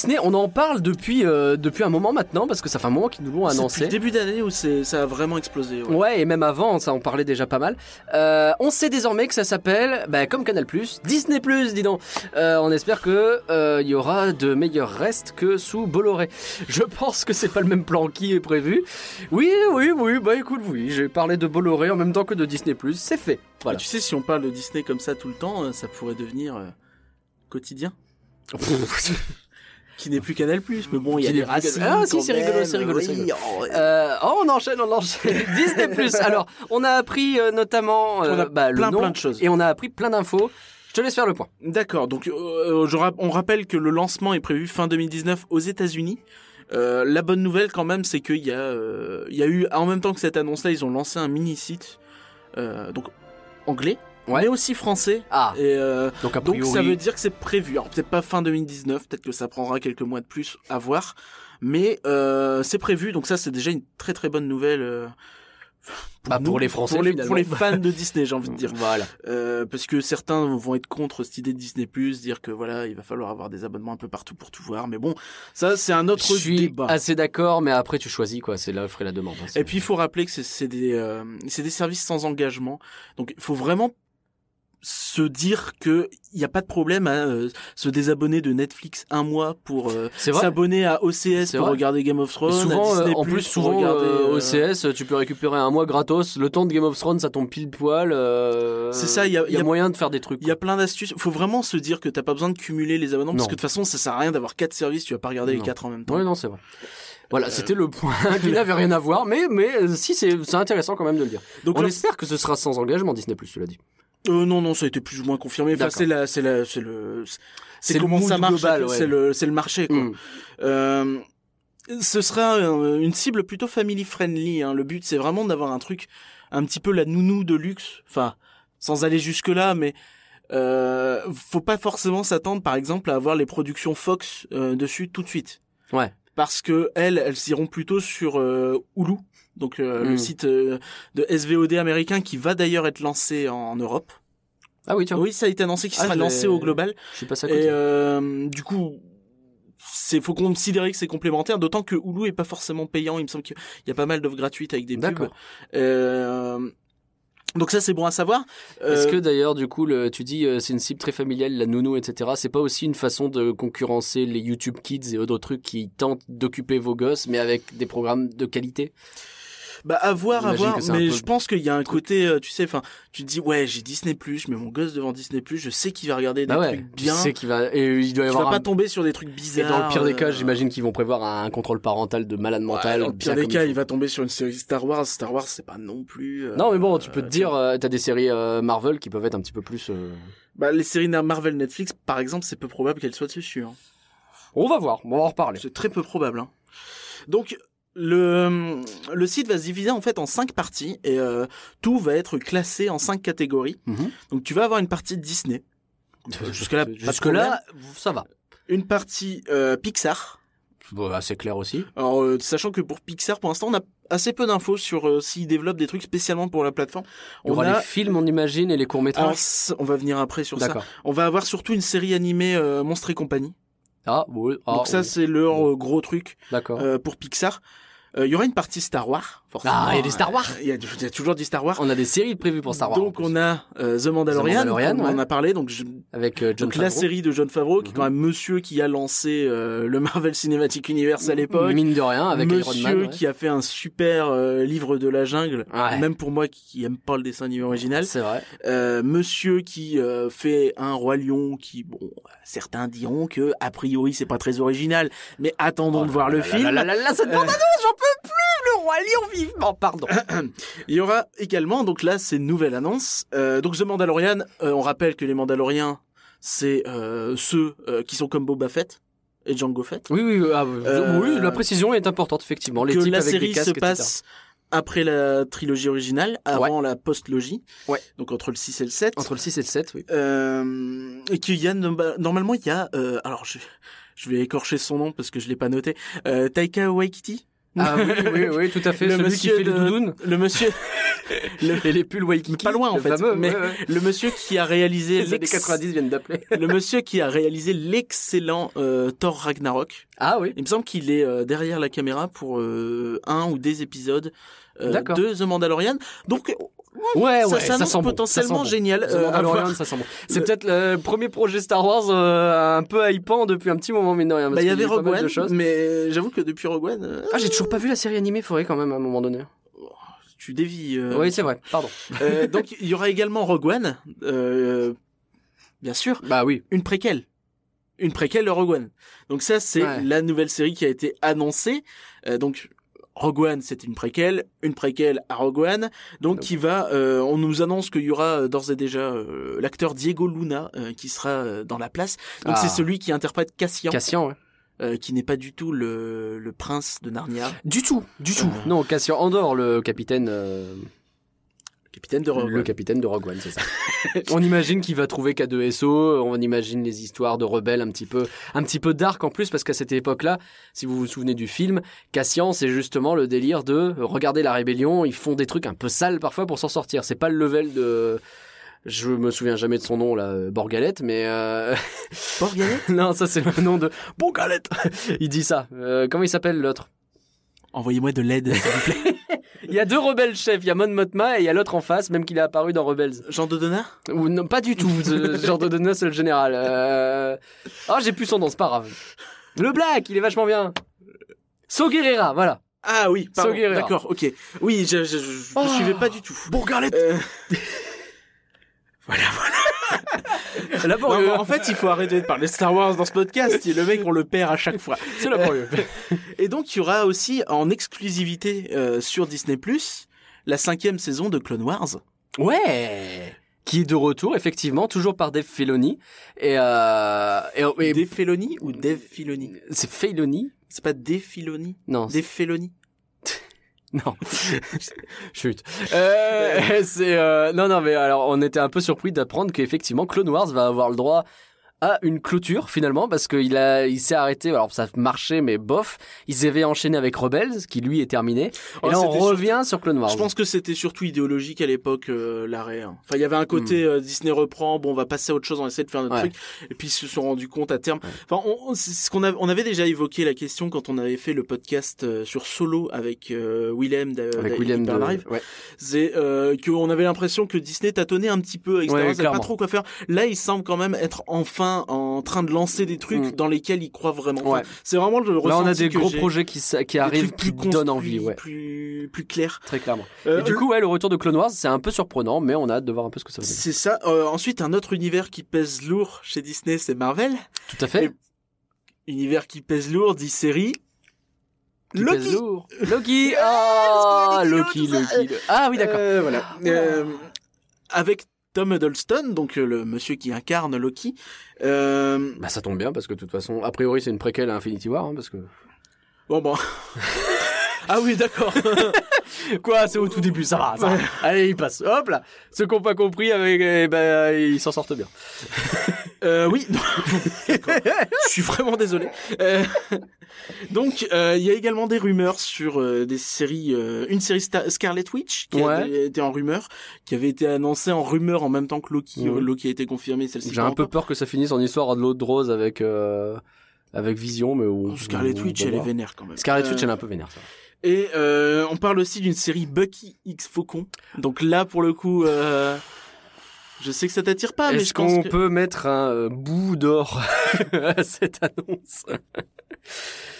Disney, on en parle depuis, euh, depuis un moment maintenant, parce que ça fait un moment qu'ils nous l'ont C'est annoncé. le début d'année où c'est, ça a vraiment explosé. ouais. Ouais, et même avant, ça en parlait déjà pas mal. Euh, on sait désormais que ça s'appelle, bah, comme Canal+, Disney+, dis donc. Euh, on espère que euh, il y aura de meilleurs restes que sous Bolloré. Je pense que c'est pas le même plan qui est prévu. Oui, oui, oui, bah écoute, oui, j'ai parlé de Bolloré en même temps que de Disney+, c'est fait. Voilà. Tu sais, si on parle de Disney comme ça tout le temps, ça pourrait devenir quotidien, qui n'est plus Canal+. Mais bon, il y a des plus racines. Ah, si, c'est rigolo, c'est rigolo, oui, c'est rigolo. oh. Euh, oh, on enchaîne, on enchaîne. Disney+. Alors, on a appris euh, notamment euh, On a bah, le plein, nom plein de choses. et on a appris plein d'infos. Je te laisse faire le point. D'accord, donc euh, je on rappelle que le lancement est prévu fin 2019 aux États-Unis. Euh, la bonne nouvelle quand même, c'est qu'il y a, euh, il y a eu en même temps que cette annonce-là, ils ont lancé un mini site, euh, donc anglais, Ouais. mais aussi français. Ah, Et euh, donc a donc priori... ça veut dire que c'est prévu. Alors peut-être pas fin 2019, peut-être que ça prendra quelques mois de plus à voir, mais euh, c'est prévu. Donc ça c'est déjà une très très bonne nouvelle. euh, Bah, pour les Français, pour les, pour fans de Disney, j'ai envie de dire. Voilà. Euh, parce que certains vont être contre cette idée de Disney+, dire que voilà, il va falloir avoir des abonnements un peu partout pour tout voir. Mais bon, ça c'est un autre Je suis débat. assez d'accord, mais après tu choisis quoi. C'est l'offre et la demande. hein. Et puis il faut rappeler que c'est- c'est des euh, c'est des services sans engagement. Donc il faut vraiment se dire que il n'y a pas de problème à euh, se désabonner de Netflix un mois pour euh, s'abonner à OCS pour vrai. regarder Game of Et Thrones. souvent, à euh, en plus, pour souvent regarder, euh, euh, OCS, tu peux récupérer un mois gratos. Le temps de Game of Thrones, ça tombe pile poil. euh, C'est ça, il y a- y a il y a- moyen de faire des trucs. Il y a plein d'astuces. Faut vraiment se dire que t'as pas besoin de cumuler les abonnements parce que de toute façon, ça sert à rien d'avoir quatre services. Tu vas pas regarder les quatre en même temps. Ouais, non, c'est vrai. Voilà, Euh, c'était le point qui n'avait rien à voir, mais mais si c'est c'est intéressant quand même de le dire. Donc On espère que ce sera sans engagement Disney Plus, tu l'as dit. Euh, non, non, ça a été plus ou moins confirmé. Enfin, c'est la, c'est la, c'est le, C'est comment ça marche. ouais. C'est le, c'est le marché, quoi. Mm. Euh, ce sera une cible plutôt family friendly. Hein. Le but, c'est vraiment d'avoir un truc, un petit peu la nounou de luxe. Enfin, sans aller jusque là, mais euh, faut pas forcément s'attendre, par exemple, à avoir les productions Fox euh, dessus tout de suite. Ouais. Parce que elles, elles iront plutôt sur euh, Hulu, donc euh, le site euh, de SVOD américain qui va d'ailleurs être lancé en, en Europe. Ah oui, tiens. Oui, ça a été annoncé qu'il Ah, sera lancé au global. Je suis passé à côté. Et euh, du coup, c'est faut considérer que c'est complémentaire, d'autant que Hulu est pas forcément payant. Il me semble qu'il y a pas mal d'offres gratuites avec des pubs. D'accord. Donc ça c'est bon à savoir. Est-ce que d'ailleurs, du coup, le, tu dis euh, c'est une cible très familiale, la nounou, etc. C'est pas aussi une façon de concurrencer les YouTube Kids et autres trucs qui tentent d'occuper vos gosses, mais avec des programmes de qualité? Bah à voir, à voir, mais peu je pense qu'il y a un côté, euh, tu sais, enfin, tu te dis ouais, j'ai Disney Plus, mais mon gosse devant Disney Plus, je sais qu'il va regarder des Bah ouais, trucs bien. sais qu'il va et il doit y avoir vas un- pas tomber sur des trucs et bizarres. dans le pire des cas, euh, j'imagine qu'ils vont prévoir un contrôle parental de malade ouais, mental. dans le pire des cas, il va tomber sur une série Star Wars. Star Wars, c'est pas non plus. euh, Non mais bon, tu peux te euh, dire, euh, t'as des séries euh, Marvel qui peuvent être un petit peu plus. euh, Bah, les séries Marvel Netflix, par exemple, c'est peu probable qu'elles soient dessus. Hein. On va voir, on va en reparler. C'est très peu probable. Hein. Donc le le site va se diviser en fait en cinq parties et euh, tout va être classé en cinq catégories. Mhm. Donc tu vas avoir une partie Disney. Jusque là, Jusque là, ça va. une partie euh, Pixar. Bon, assez clair aussi. Alors euh, sachant que pour Pixar, pour l'instant, on a assez peu d'infos sur euh, s'ils développent des trucs spécialement pour la plateforme. Il y On aura a les films, on imagine, et les courts alors, métrages. c- on va venir après sur ça. On va avoir surtout une série animée euh, Monstres et compagnie. Ah, oui. ah, Donc ça, oui. c'est leur euh, gros truc D'accord. euh, pour Pixar. Euh, Il y aura une partie Star Wars, forcément. Ah, il y a des Star Wars. Il y a, il y a toujours du Star Wars. On a des séries prévues pour Star Wars. Donc on a euh, The Mandalorian, Mandalorian, comme on en a parlé. Donc, je- avec euh, John donc la Favreau. série de John Favreau, qui est Mhm. quand même monsieur qui a lancé euh, le Marvel Cinematic Universe à l'époque. Mine de rien, avec Iron Monsieur Man. ouais. qui a fait un super euh, livre de la jungle, Ouais. même pour moi qui aime pas le dessin animé original. C'est vrai. Euh, monsieur qui euh, fait un roi lion qui, bon, certains diront que a priori c'est pas très original, mais attendons de voir le film. Oh Là, là, là, là, cette Euh, bande-annonce, j'en peux plus Le roi lion vivement, pardon. Il y aura également, donc là c'est une nouvelle annonce, euh, donc The Mandalorian, euh, on rappelle que les Mandaloriens, c'est euh, ceux euh, qui sont comme Boba Fett et Django Fett. Oui, oui, oui, ah, oui, Euh, la précision est importante, effectivement. Les que types la avec série des casques, se etc. passe après la trilogie originale, avant la post-logie. Ouais. Donc entre le 6 et le 7. Entre le 6 et le 7, oui. Euh, et qu'il y a no- normalement il y a euh, alors je je vais écorcher son nom parce que je l'ai pas noté euh, Taika Waititi? Ah oui, oui, oui, tout à fait. Le Celui monsieur qui fait de- les doudounes le monsieur et les pulls Waikiki. Pas loin, en le fait, fameux, mais- ouais, ouais. le monsieur qui a réalisé Les années l'ex- 90 viennent d'appeler. le monsieur qui a réalisé l'excellent euh, Thor Ragnarok Ah oui. il me semble qu'il est euh, derrière la caméra pour euh, un ou des épisodes euh, de The Mandalorian donc Ouais, ça ouais, ça, bon, potentiellement ça sent bon. génial The euh, Mandalorian, ça sent bon. C'est Le- peut-être le premier projet Star Wars euh, un peu hypant depuis un petit moment, mine de rien. Bah, il y avait Rogue One, mais j'avoue que depuis Rogue One, euh, Ah, j'ai toujours pas vu la série animée, faudrait quand même à un moment donné. tu dévis. euh, Oui, c'est vrai, pardon. Euh, donc il y aura également Rogue One, euh, bien sûr, Bah oui. une préquelle. Une préquelle de Rogue One. Donc ça, c'est Ouais. la nouvelle série qui a été annoncée. Donc Rogue One, c'est une préquelle, une préquelle à Rogue One. Donc qui va, euh, on nous annonce qu'il y aura euh, d'ores et déjà euh, l'acteur Diego Luna euh, qui sera euh, dans la place. Donc Ah. c'est celui qui interprète Cassian, Cassian, ouais. euh, qui n'est pas du tout le, le prince de Narnia, Du tout, du tout. Euh. Non, Cassian Andor, le capitaine, euh, capitaine de Rogue le One. capitaine de Rogue One, c'est ça. on imagine qu'il va trouver K2SO, on imagine les histoires de rebelles un petit peu, un petit peu dark en plus parce qu'à cette époque-là, si vous vous souvenez du film, Cassian, c'est justement le délire de regarder la rébellion, ils font des trucs un peu sales parfois pour s'en sortir. C'est pas le level de je me souviens jamais de son nom là, Borgalette, mais euh... Borgalette? Non, ça c'est le nom de Borgalette. il dit ça. Euh, comment il s'appelle l'autre? Envoyez-moi de l'aide, s'il vous plaît. Il y a deux rebelles chefs, il y a Mon Mothma et il y a l'autre en face, même qu'il est apparu dans Rebels. Jean de Donna Ou non, pas du tout, ce genre de Donna, c'est le général. Euh... Oh, j'ai plus son nom, c'est pas grave. Le Black, il est vachement bien. So Guerrera, voilà. Ah oui, pardon. Gerrera. D'accord, ok. Oui, je, je, je, je Oh. suivais pas du tout. Borgalette Euh, Voilà, voilà. Laborieux. Non, mais en fait, il faut arrêter de parler Star Wars dans ce podcast. Le mec, on le perd à chaque fois. c'est laborieux. Et donc, il y aura aussi en exclusivité euh, sur Disney la cinquième saison de Clone Wars. Ouais Qui est de retour, effectivement, toujours par Dave Filoni. Et, euh... et, et- Dave Filoni ou Dave Filoni? C'est Filoni C'est pas Dave Filoni? Non, Dave Filoni? Non. Chut. Euh, c'est euh, non non mais alors on était un peu surpris d'apprendre qu'effectivement Clone Wars va avoir le droit à une clôture finalement parce qu'il a il s'est arrêté alors ça marchait mais bof ils avaient enchaîné avec Rebels qui lui est terminé et Oh, là on revient sur Clone Wars Je pense que c'était surtout idéologique à l'époque euh, l'arrêt. hein. Enfin, il y avait un côté euh, Disney reprend, bon, on va passer à autre chose, on essaie de faire notre Hmm. Ouais. truc. Et puis ils se sont rendus compte à terme. Enfin, on, on- ce qu'on on avait déjà évoqué la question quand on avait fait le podcast euh, sur Solo avec Willem, avec William de... Ouais. C'est euh, qu'on avait l'impression que Disney tâtonnait un petit peu, avec Star Wars, pas trop quoi faire. Là, il semble quand même être enfin en train de lancer des trucs Mm. dans lesquels ils croient vraiment. Enfin, Ouais. C'est vraiment le Là, on a ressenti des gros projets qui, qui arrivent, qui plus donnent envie, ouais. plus plus clairs. Très clairement. Euh, Et du coup, ouais, le retour de Clone Wars, c'est un peu surprenant, mais on a hâte de voir un peu ce que ça va donner. c'est ça. Euh, ensuite, un autre univers qui pèse lourd chez Disney, c'est Marvel. Tout à fait. Et- Univers qui pèse lourd, dit série. Qui Loki. pèse lourd. Loki. Ah, Loki. Loki. Ah oui, d'accord. Euh, voilà. Euh, avec Tom Hiddleston, donc euh, le monsieur qui incarne Loki. Euh, Bah ça tombe bien parce que de toute façon, a priori c'est une préquelle à Infinity War, hein, parce que. bon bon. ah oui, d'accord. Quoi, c'est au tout début, ça va, ça va. Allez, il passe. Hop là. Ceux qui n'ont pas compris, avec, eh ben, ils s'en sortent bien. Euh, oui, je suis vraiment désolé. Euh, donc, euh, il y a également des rumeurs sur euh, des séries, une série Scarlet Witch qui Ouais. été en rumeur, qui avait été annoncée en rumeur en même temps que Loki. Loki a été confirmé, celle-ci. J'ai un peu peur que ça finisse en histoire de l'autre de rose avec avec Vision, mais où, Scarlet où- Witch, elle est vénère quand même. Scarlet Witch, elle est un peu vénère. Ça. Et on parle aussi d'une série Bucky X Faucon. Donc là, pour le coup, je sais que ça t'attire pas, mais je pense qu'on que... peut mettre un euh, bout d'or à cette annonce?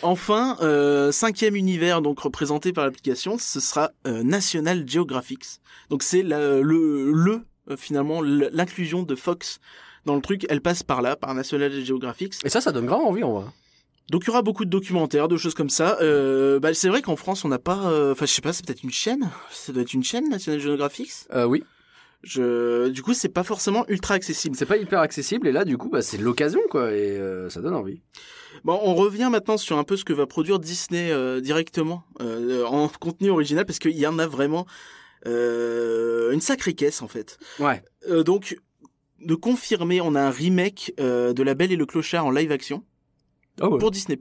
Enfin, euh, cinquième univers donc représenté par l'application, ce sera euh, National Geographic. Donc c'est le, le finalement l'inclusion de Fox dans le truc. Elle passe par là, par National Geographic. Et ça, ça donne grave envie, on va. Donc il y aura beaucoup de documentaires, de choses comme ça. Euh, bah, c'est vrai qu'en France on n'a pas, euh, enfin je sais pas, c'est peut-être une chaîne? Ça doit être une chaîne National Geographic? Euh, oui, Je, du coup c'est pas forcément ultra accessible. c'est pas hyper accessible, et là, du coup, bah, c'est l'occasion, quoi, et euh, ça donne envie. Bon, on revient maintenant sur un peu ce que va produire Disney euh, directement euh, en contenu original parce qu'il y en a vraiment une sacrée caisse en fait. Ouais. Donc de confirmer, on a un remake de La Belle et le Clochard en live action Oh, ouais. pour Disney+.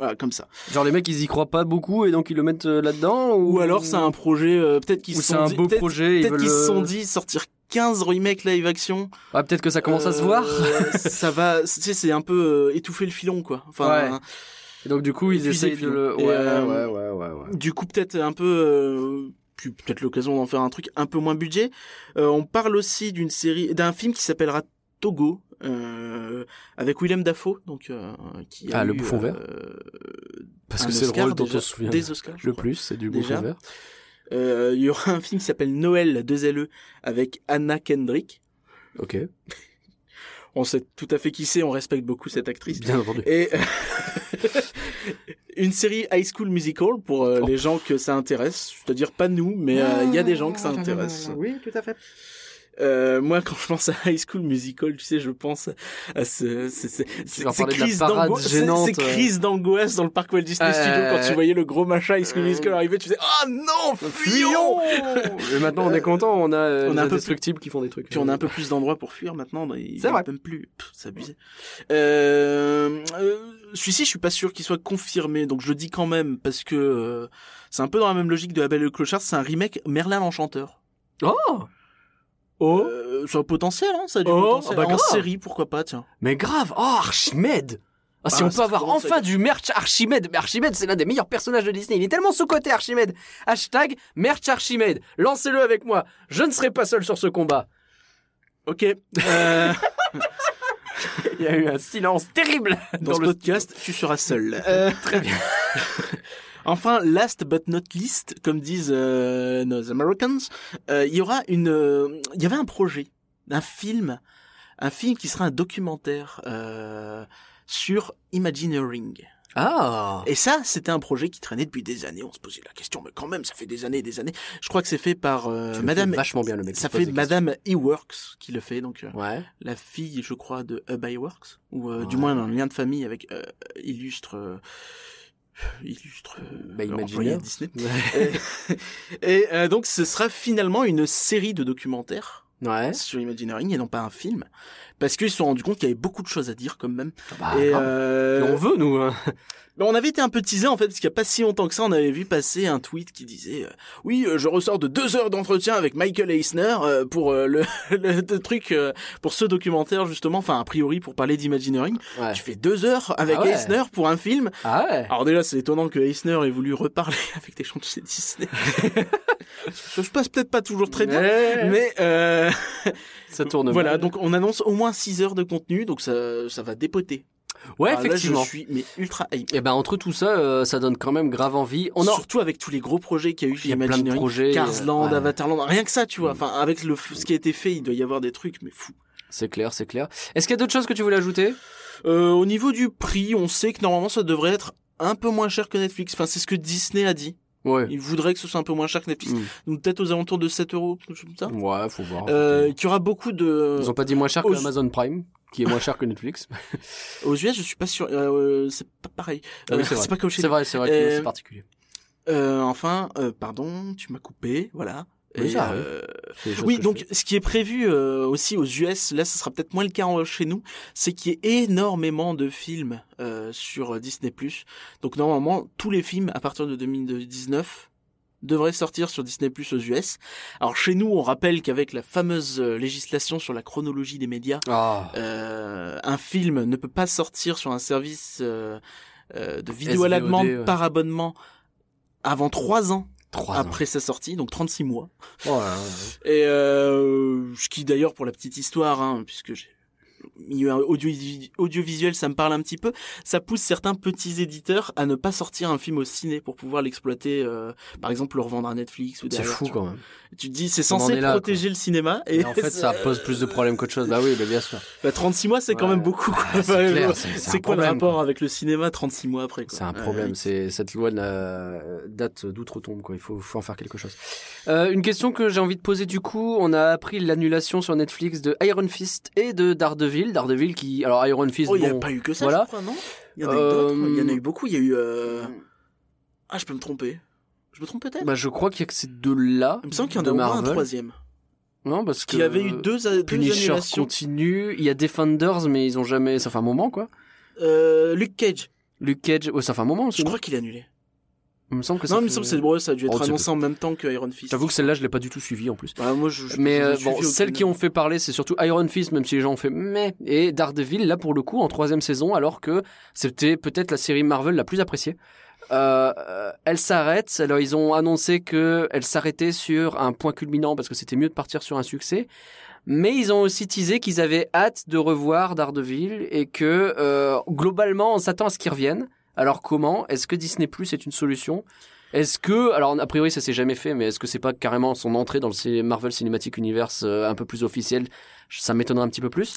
Voilà, comme ça. Genre les mecs, ils y croient pas beaucoup, et donc ils le mettent euh, là-dedans ou... Ou alors c'est un projet, euh, peut-être qu'ils se sont un dit, beau projet, peut-être qu'ils se sont dit sortir 15 remakes live action. Ouais, peut-être que ça commence à se voir. Euh, ça va, tu sais, c'est un peu euh, étouffer le filon quoi. Enfin, Ouais. Et donc du coup, ils essayent de le. Ouais, ouais, ouais, ouais, ouais. Du coup, peut-être un peu, puis peut-être l'occasion d'en faire un truc un peu moins budget. Euh, on parle aussi d'une série, d'un film qui s'appellera Togo, euh, avec Willem Dafoe, donc euh, qui a Ah, le eu, bouffon euh, vert. Parce un que c'est le rôle dont déjà. on se souvient Des Oscars, je le crois. plus, c'est du Déjà. bouffon vert. Euh, Il y aura un film qui s'appelle Noël 2 LE avec Anna Kendrick. Ok, On sait tout à fait qui c'est, on respecte beaucoup cette actrice. bien entendu. Et une série High School Musical pour euh, Oh. les gens que ça intéresse, c'est-à-dire pas nous, mais euh, il y a des gens que ça intéresse. Oui, tout à fait. Euh, moi, quand je pense à High School Musical, tu sais, je pense à ce, ces crises d'angoisse- gênante, ces- ces ouais. crises d'angoisse dans le parc Walt Disney Euh, Studios quand tu euh, voyais le gros machin High School euh, Musical arriver, tu faisais ah non, fuyons. Et maintenant, on est content, on a, euh, On a un peu indestructibles qui font des trucs. Puis on a un peu plus d'endroits pour fuir maintenant. C'est vrai. Même plus. C'est abusé. Euh, euh, Celui-ci, je suis pas sûr qu'il soit confirmé, donc je le dis quand même parce que euh, c'est un peu dans la même logique de La Belle et le Clochard. C'est un remake Merlin l'Enchanteur. Oh Oh Euh, ça a potentiel, hein, ça a du Oh, potentiel. bah en grave. série, pourquoi pas, tiens. Mais grave Oh, Archimède ah, si Ah, on peut avoir enfin du merch Archimède Mais Archimède, c'est l'un des meilleurs personnages de Disney. Il est tellement sous-côté, Archimède Hashtag merch Archimède. Lancez-le avec moi. Je ne serai pas seul sur ce combat. Ok. Euh, Il y a eu un silence terrible dans, dans ce le podcast, tu seras seul. Euh, Très bien. Enfin, last but not least, comme disent euh, nos Americans, euh, il y aura une, euh, il y avait un projet, un film, un film qui sera un documentaire euh, sur Imagineering. Ah Et ça, c'était un projet qui traînait depuis des années. On se posait la question, mais quand même, ça fait des années et des années. Je crois que c'est fait par euh, Madame. vachement bien le mec. Ça fait Madame E-Works qui le fait, donc euh. Ouais. la fille, je crois, de Hub Works, ou euh, du moins un lien de famille avec euh, illustre. Illustre euh, Bah, employé Disney. Et, et, euh, donc ce sera finalement une série de documentaires Ouais. sur Imagineering et non pas un film, parce qu'ils se sont rendus compte qu'il y avait beaucoup de choses à dire quand même. Bah, et euh, Et on veut, nous. hein. bah, on avait été un peu teasé en fait, parce qu'il y a pas si longtemps que ça, on avait vu passer un tweet qui disait euh, oui, euh, je ressors de deux heures d'entretien avec Michael Eisner euh, pour euh, le, le, le truc euh, pour ce documentaire justement, enfin a priori pour parler d'Imagineering. Ouais. Tu fais deux heures avec Ah ouais. Eisner pour un film. Ah ouais Alors déjà, c'est étonnant que Eisner ait voulu reparler avec des gens de chez Disney. ça se passe peut-être pas toujours très bien. Mais... Mais euh, Ça tourne voilà, mal. donc on annonce au moins 6 heures de contenu, donc ça, ça va dépoter. Ouais, Ah, là, effectivement. je suis mais ultra hype. Et ben entre tout ça, euh, ça donne quand même grave envie. On a, Surtout avec tous les gros projets qu'il y a eu il chez y a plein de Imagineering. projets. Carsland, ouais. Avatarland, rien que ça, tu vois. Enfin, avec le, ce qui a été fait, il doit y avoir des trucs, mais fou. C'est clair, c'est clair. Est-ce qu'il y a d'autres choses que tu voulais ajouter? Euh, au niveau du prix, on sait que normalement ça devrait être un peu moins cher que Netflix. Enfin, c'est ce que Disney a dit. Ouais. Il voudrait que ce soit un peu moins cher que Netflix. Mm. Donc peut-être aux alentours de 7 euros, quelque chose comme ça. Ouais, faut voir. Euh, qu'il y aura beaucoup de... Ils ont pas dit moins cher que Amazon Prime, qui est moins cher que Netflix. Aux US, je suis pas sûr. Euh, c'est pas pareil. Ah oui, Euh, c'est vrai. pas comme chez C'est vrai, c'est vrai Euh, c'est particulier. Euh, enfin, euh, pardon, tu m'as coupé, voilà. Oui, ça euh, Oui, donc ce qui est prévu euh, aussi aux US, là ce sera peut-être moins le cas en- chez nous, c'est qu'il y ait énormément de films euh, sur Disney+. Donc normalement, tous les films à partir de 2019 devraient sortir sur Disney+, aux US. Alors chez nous, on rappelle qu'avec la fameuse euh, législation sur la chronologie des médias, Ah. euh, un film ne peut pas sortir sur un service de vidéo à la demande ouais. par abonnement avant trois ans Trois ans. après sa sortie, donc 36 mois. Oh, ouais, ouais, ouais. Et euh, ce qui d'ailleurs pour la petite histoire, hein, puisque j'ai milieu audio audiovisuel, ça me parle un petit peu. Ça pousse certains petits éditeurs à ne pas sortir un film au ciné pour pouvoir l'exploiter, euh, par exemple le revendre à Netflix ou C'est fou quand même. Tu te dis c'est censé là, protéger le cinéma et en fait, ça pose plus de problèmes qu'autre chose. Bah oui, bah bien sûr. bah, 36 mois c'est quand même beaucoup. Ah, c'est euh, quoi le rapport quoi. avec le cinéma 36 mois après quoi? C'est un problème. C'est cette loi n'a- date d'outre-tombe. Quoi. Il faut, faut en faire quelque chose. Euh, une question que j'ai envie de poser du coup. On a appris l'annulation sur Netflix de Iron Fist et de Daredevil. Daredevil qui, alors Iron Fist, Oh, il n'y a pas eu que ça, voilà. je crois, non? Il y en a eu Euh, d'autres. Il y en a eu beaucoup. Il y a eu. euh, Ah, je peux me tromper. Je me trompe peut-être. bah je crois qu'il y a que ces deux-là. il me semble qu'il y en a de au moins un troisième. Non, parce Qu'il y avait eu deux, deux Punisher continue. Il y a Defenders, mais ils ont jamais. Ça fait un moment quoi. Euh, Luke Cage. Luke Cage, ça fait un moment aussi. Je crois qu'il est annulé. Il me semble que ça. Non, mais il me fait- semble que c'est ça a dû Oh, être c'est annoncé en même temps que Iron Fist. J'avoue que celle-là, je l'ai pas du tout suivi en plus. Bah, moi, je, je- Mais je euh, bon, celles qui ont fait parler, c'est surtout Iron Fist, même si les gens ont fait mais et Daredevil là pour le coup en troisième saison, alors que c'était peut-être la série Marvel la plus appréciée. Euh, euh, elle s'arrête. Alors ils ont annoncé que elle s'arrêtait sur un point culminant parce que c'était mieux de partir sur un succès. Mais ils ont aussi teasé qu'ils avaient hâte de revoir Daredevil et que euh, globalement on s'attend à ce qu'ils reviennent. Alors comment? Est-ce que Disney Plus est une solution? Est-ce que, alors a priori ça s'est jamais fait, mais est-ce que c'est pas carrément son entrée dans le Marvel Cinematic Universe un peu plus officiel? Ça m'étonnerait un petit peu plus.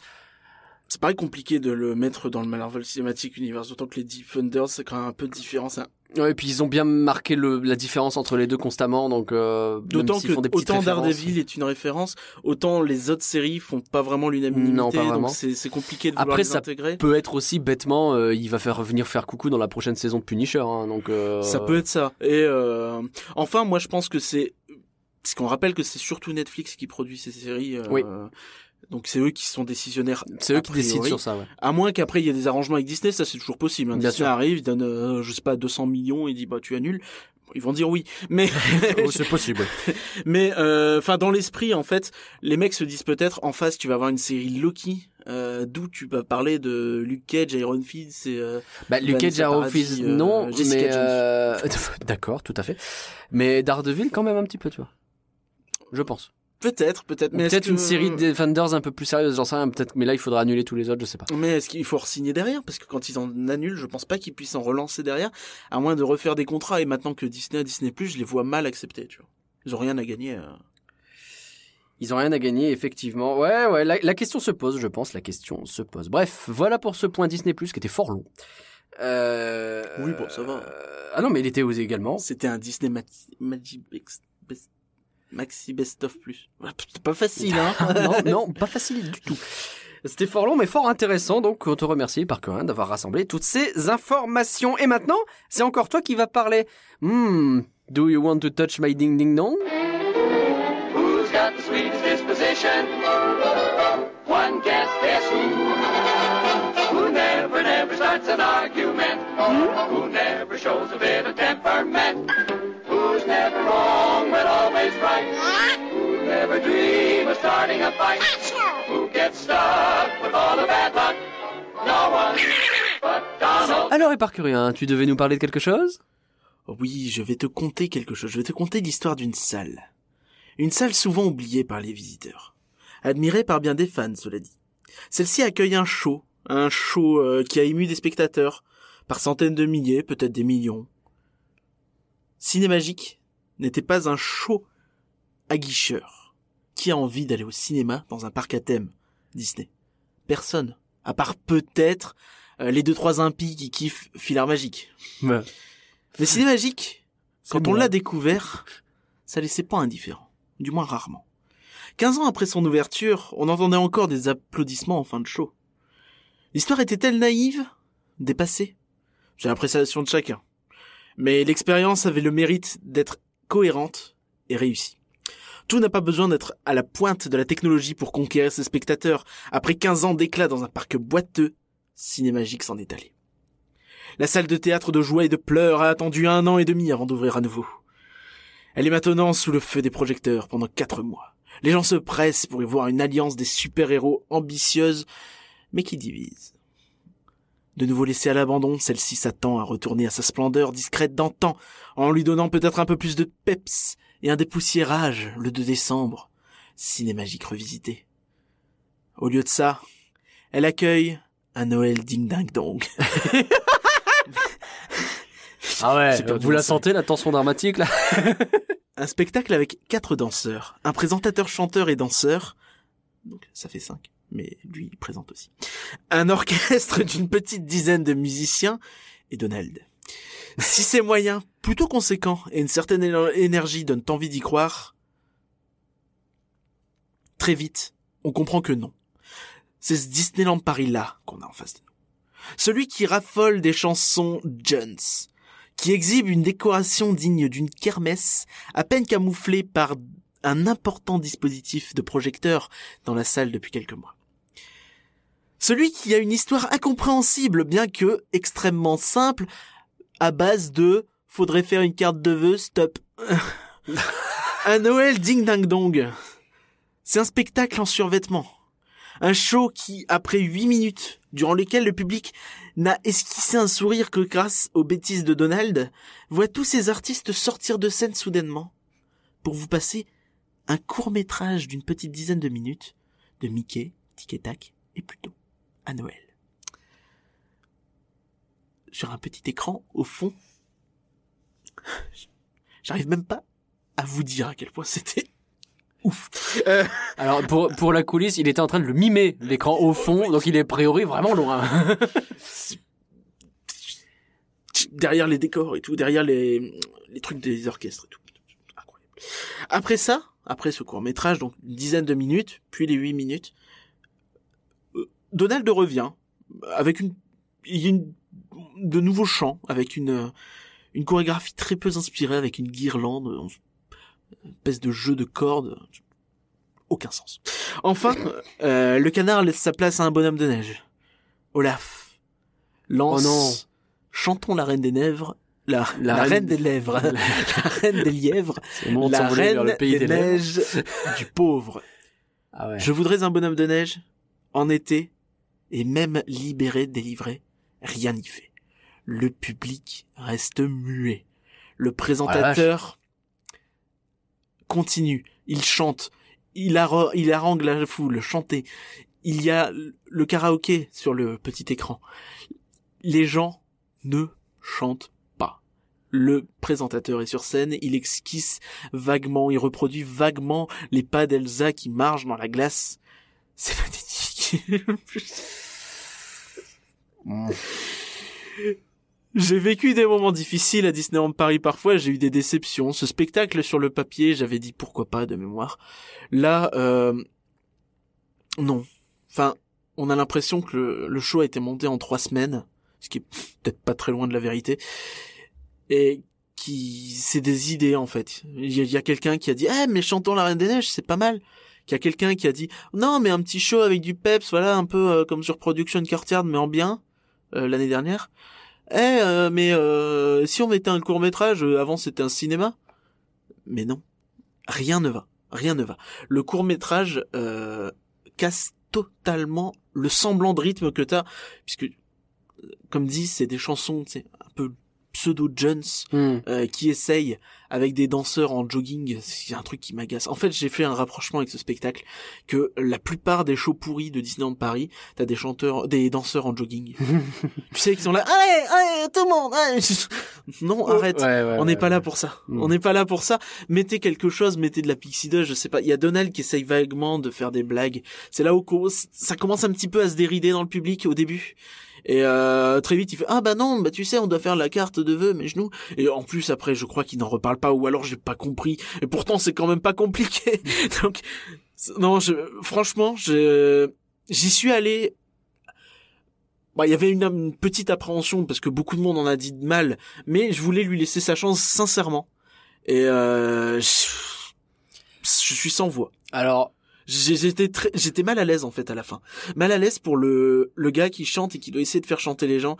C'est pareil compliqué de le mettre dans le Marvel Cinematic Universe, d'autant que les Defenders, c'est quand même un peu différent. c'est Ouais, et puis ils ont bien marqué le, la différence entre les deux constamment, donc euh, D'autant que font des petites autant. Daredevil est une référence, autant les autres séries font pas vraiment l'unanimité. Non, pas vraiment. Donc c'est compliqué de vouloir Après, les ça peut être aussi bêtement, euh, il va faire revenir faire coucou dans la prochaine saison de Punisher, hein, donc. euh, Ça peut être ça. Et euh, enfin, moi, je pense que c'est parce qu'on rappelle que c'est surtout Netflix qui produit ces séries. euh, Oui. Donc c'est eux qui sont décisionnaire. C'est eux qui décident sur ça, ouais. À moins qu'après il y ait des arrangements avec Disney, ça c'est toujours possible. hein. Bien Disney sûr. arrive, il donne, euh, je sais pas, 200 millions, il dit bah tu annules. Bon, Ils vont dire oui, mais Oh, c'est possible. mais euh, enfin dans l'esprit en fait, les mecs se disent peut-être en face tu vas avoir une série Loki. Euh, d'où tu vas parler de Luke Cage, Iron Fist, et euh, Bah, Luke Cage, Paradis, Fist, non, mais d'accord, tout à fait. Mais Daredevil quand même un petit peu, tu vois. Je pense. Peut-être, peut-être, mais Peut-être que- une série de Defenders un peu plus sérieuse, j'en sais rien, peut-être, mais là il faudra annuler tous les autres, je sais pas. Mais est-ce qu'il faut re-signer derrière? Parce que quand ils en annulent, je pense pas qu'ils puissent en relancer derrière, à moins de refaire des contrats. Et maintenant que Disney a Disney+, je les vois mal accepter, tu vois. Ils ont rien à gagner. euh. Ils ont rien à gagner, effectivement. Ouais, ouais, la, la question se pose, je pense, la question se pose. Bref, voilà pour ce point Disney Plus qui était fort long. Euh... Oui, bon, ça va. euh, Ah non, mais il était osé également. C'était un Disney Mati- Magi Bex- Best- Maxi Best of Plus. Ouais, C'est pas facile, hein non, non, pas facile du tout. C'était fort long, mais fort intéressant. Donc, on te remercie, par Corinne, d'avoir rassemblé toutes ces informations. Et maintenant, c'est encore toi qui vas parler. Hmm, do you want to touch my ding ding dong? Who's got the sweetest disposition? One can't guess who? Who never, never starts an argument? Who never shows a bit of temperament? Who's never wrong but always right? Who never dream of starting a fight? Who gets stuck with all the bad luck? No one but Donald. Alors, Éparcurien, tu devais nous parler de quelque chose? Oui, je vais te conter quelque chose. Je vais te conter l'histoire d'une salle. Une salle souvent oubliée par les visiteurs. admirée par bien des fans, cela dit. Celle-ci accueille un show, un show euh, qui a ému des spectateurs, par centaines de milliers, peut-être des millions. Cinémagique n'était pas un show aguicheur. Qui a envie d'aller au cinéma dans un parc à thème Disney? Personne. À part peut-être euh, les deux trois impies qui kiffent Filar Magique. Ouais. Mais Cinémagique, quand on l'a découvert, ça laissait pas indifférent. Du moins rarement. 15 ans après son ouverture, on entendait encore des applaudissements en fin de show. L'histoire était-elle naïve? Dépassée C'est l'appréciation de chacun. Mais l'expérience avait le mérite d'être cohérente et réussie. Tout n'a pas besoin d'être à la pointe de la technologie pour conquérir ses spectateurs. Après 15 ans d'éclat dans un parc boiteux, Cinémagique s'en est allé. La salle de théâtre de joie et de pleurs a attendu un an et demi avant d'ouvrir à nouveau. Elle est maintenant sous le feu des projecteurs pendant quatre mois. Les gens se pressent pour y voir une alliance des super-héros ambitieuse, mais qui divise. De nouveau laissée à l'abandon, celle-ci s'attend à retourner à sa splendeur discrète d'antan, en lui donnant peut-être un peu plus de peps et un dépoussiérage le 2 décembre. Cinémagique revisité. Au lieu de ça, elle accueille un Noël ding ding dong. Ah ouais, perdu vous la sentez, la tension dramatique, là Un spectacle avec quatre danseurs, un présentateur chanteur et danseur, donc ça fait cinq, mais lui il présente aussi. Un orchestre d'une petite dizaine de musiciens et Donald. Si ces moyens, plutôt conséquents et une certaine éner- énergie donnent envie d'y croire, très vite, on comprend que non. C'est ce Disneyland Paris-là qu'on a en face de nous. Celui qui raffole des chansons Jones, qui exhibe une décoration digne d'une kermesse, à peine camouflée par un important dispositif de projecteur dans la salle depuis quelques mois. Celui qui a une histoire incompréhensible, bien que extrêmement simple, à base de faudrait faire une carte de vœux, stop. un Noël ding ding dong. C'est un spectacle en survêtement. Un show qui, après huit minutes, durant lesquelles le public n'a esquissé un sourire que grâce aux bêtises de Donald, voit tous ces artistes sortir de scène soudainement pour vous passer un court métrage d'une petite dizaine de minutes de Mickey, Tic et Tac et à Noël. Sur un petit écran au fond. J'arrive même pas à vous dire à quel point c'était ouf. Euh, Alors, pour, pour la coulisse, il était en train de le mimer, l'écran au fond, donc il est a priori vraiment loin. derrière les décors et tout, derrière les, les trucs des orchestres et tout. Incroyable. Après ça, après ce court métrage, donc une dizaine de minutes, puis les huit minutes, Donald revient avec une, une, de nouveaux chants, avec une, euh, une chorégraphie très peu inspirée, avec une guirlande, une espèce de jeu de cordes, aucun sens. Enfin, euh, le canard laisse sa place à un bonhomme de neige. Olaf lance Oh non. Chantons la reine des nèvres, la, la, La reine... reine- des lèvres, la reine des lièvres, de la reine le pays des, des neiges du pauvre. Ah ouais. Je voudrais un bonhomme de neige en été et même libéré, délivré, rien n'y fait. Le public reste muet. Le présentateur continue, il chante, il, il harangue la foule, chanter. Il y a le karaoké sur le petit écran. Les gens ne chantent pas. Le présentateur est sur scène, il esquisse vaguement, il reproduit vaguement les pas d'Elsa qui marchent dans la glace. C'est. J'ai vécu des moments difficiles à Disneyland Paris parfois, j'ai eu des déceptions. Ce spectacle sur le papier, j'avais dit pourquoi pas de mémoire. Là, euh, non. Enfin, on a l'impression que le, show a été monté en trois semaines, ce qui est peut-être pas très loin de la vérité. Et qui, c'est des idées en fait. Il y a, il y a quelqu'un qui a dit, eh mais chantons la Reine des Neiges, c'est pas mal. Qu'il y a quelqu'un qui a dit, non mais un petit show avec du peps, voilà, un peu euh, comme sur Production Courtyard, mais en bien, euh, l'année dernière. Eh, euh, mais euh, si on mettait un court métrage, avant c'était un cinéma. Mais non, rien ne va, rien ne va. Le court métrage euh, casse totalement le semblant de rythme que t'as, puisque, euh, comme dit, c'est des chansons, c'est un peu pseudo Jones Hmm. euh, qui essaye avec des danseurs en jogging, c'est un truc qui m'agace. En fait, j'ai fait un rapprochement avec ce spectacle que la plupart des shows pourris de Disneyland Paris, t'as des chanteurs, des danseurs en jogging. tu sais qu'ils sont là, allez, allez, tout le monde, allez. non, arrête. Ouais, ouais, On n'est ouais, pas là pour ça. Mm. On n'est pas là pour ça. Mettez quelque chose, mettez de la pixie dust, je sais pas. Il y a Donald qui essaye vaguement de faire des blagues. C'est là où ça commence un petit peu à se dérider dans le public au début. Et euh, très vite, il fait ah bah non, bah tu sais, on doit faire la carte de vœux, mes genoux. Et en plus après, je crois qu'il n'en reparle pas, ou alors j'ai pas compris. Et pourtant, c'est quand même pas compliqué. Donc non, je, franchement, je j'y suis allé. Bah, il y avait une, petite appréhension parce que beaucoup de monde en a dit de mal, mais je voulais lui laisser sa chance sincèrement. Et euh, je, suis sans voix. Alors, J'étais très, j'étais mal à l'aise en fait à la fin. Mal à l'aise pour le le gars qui chante et qui doit essayer de faire chanter les gens.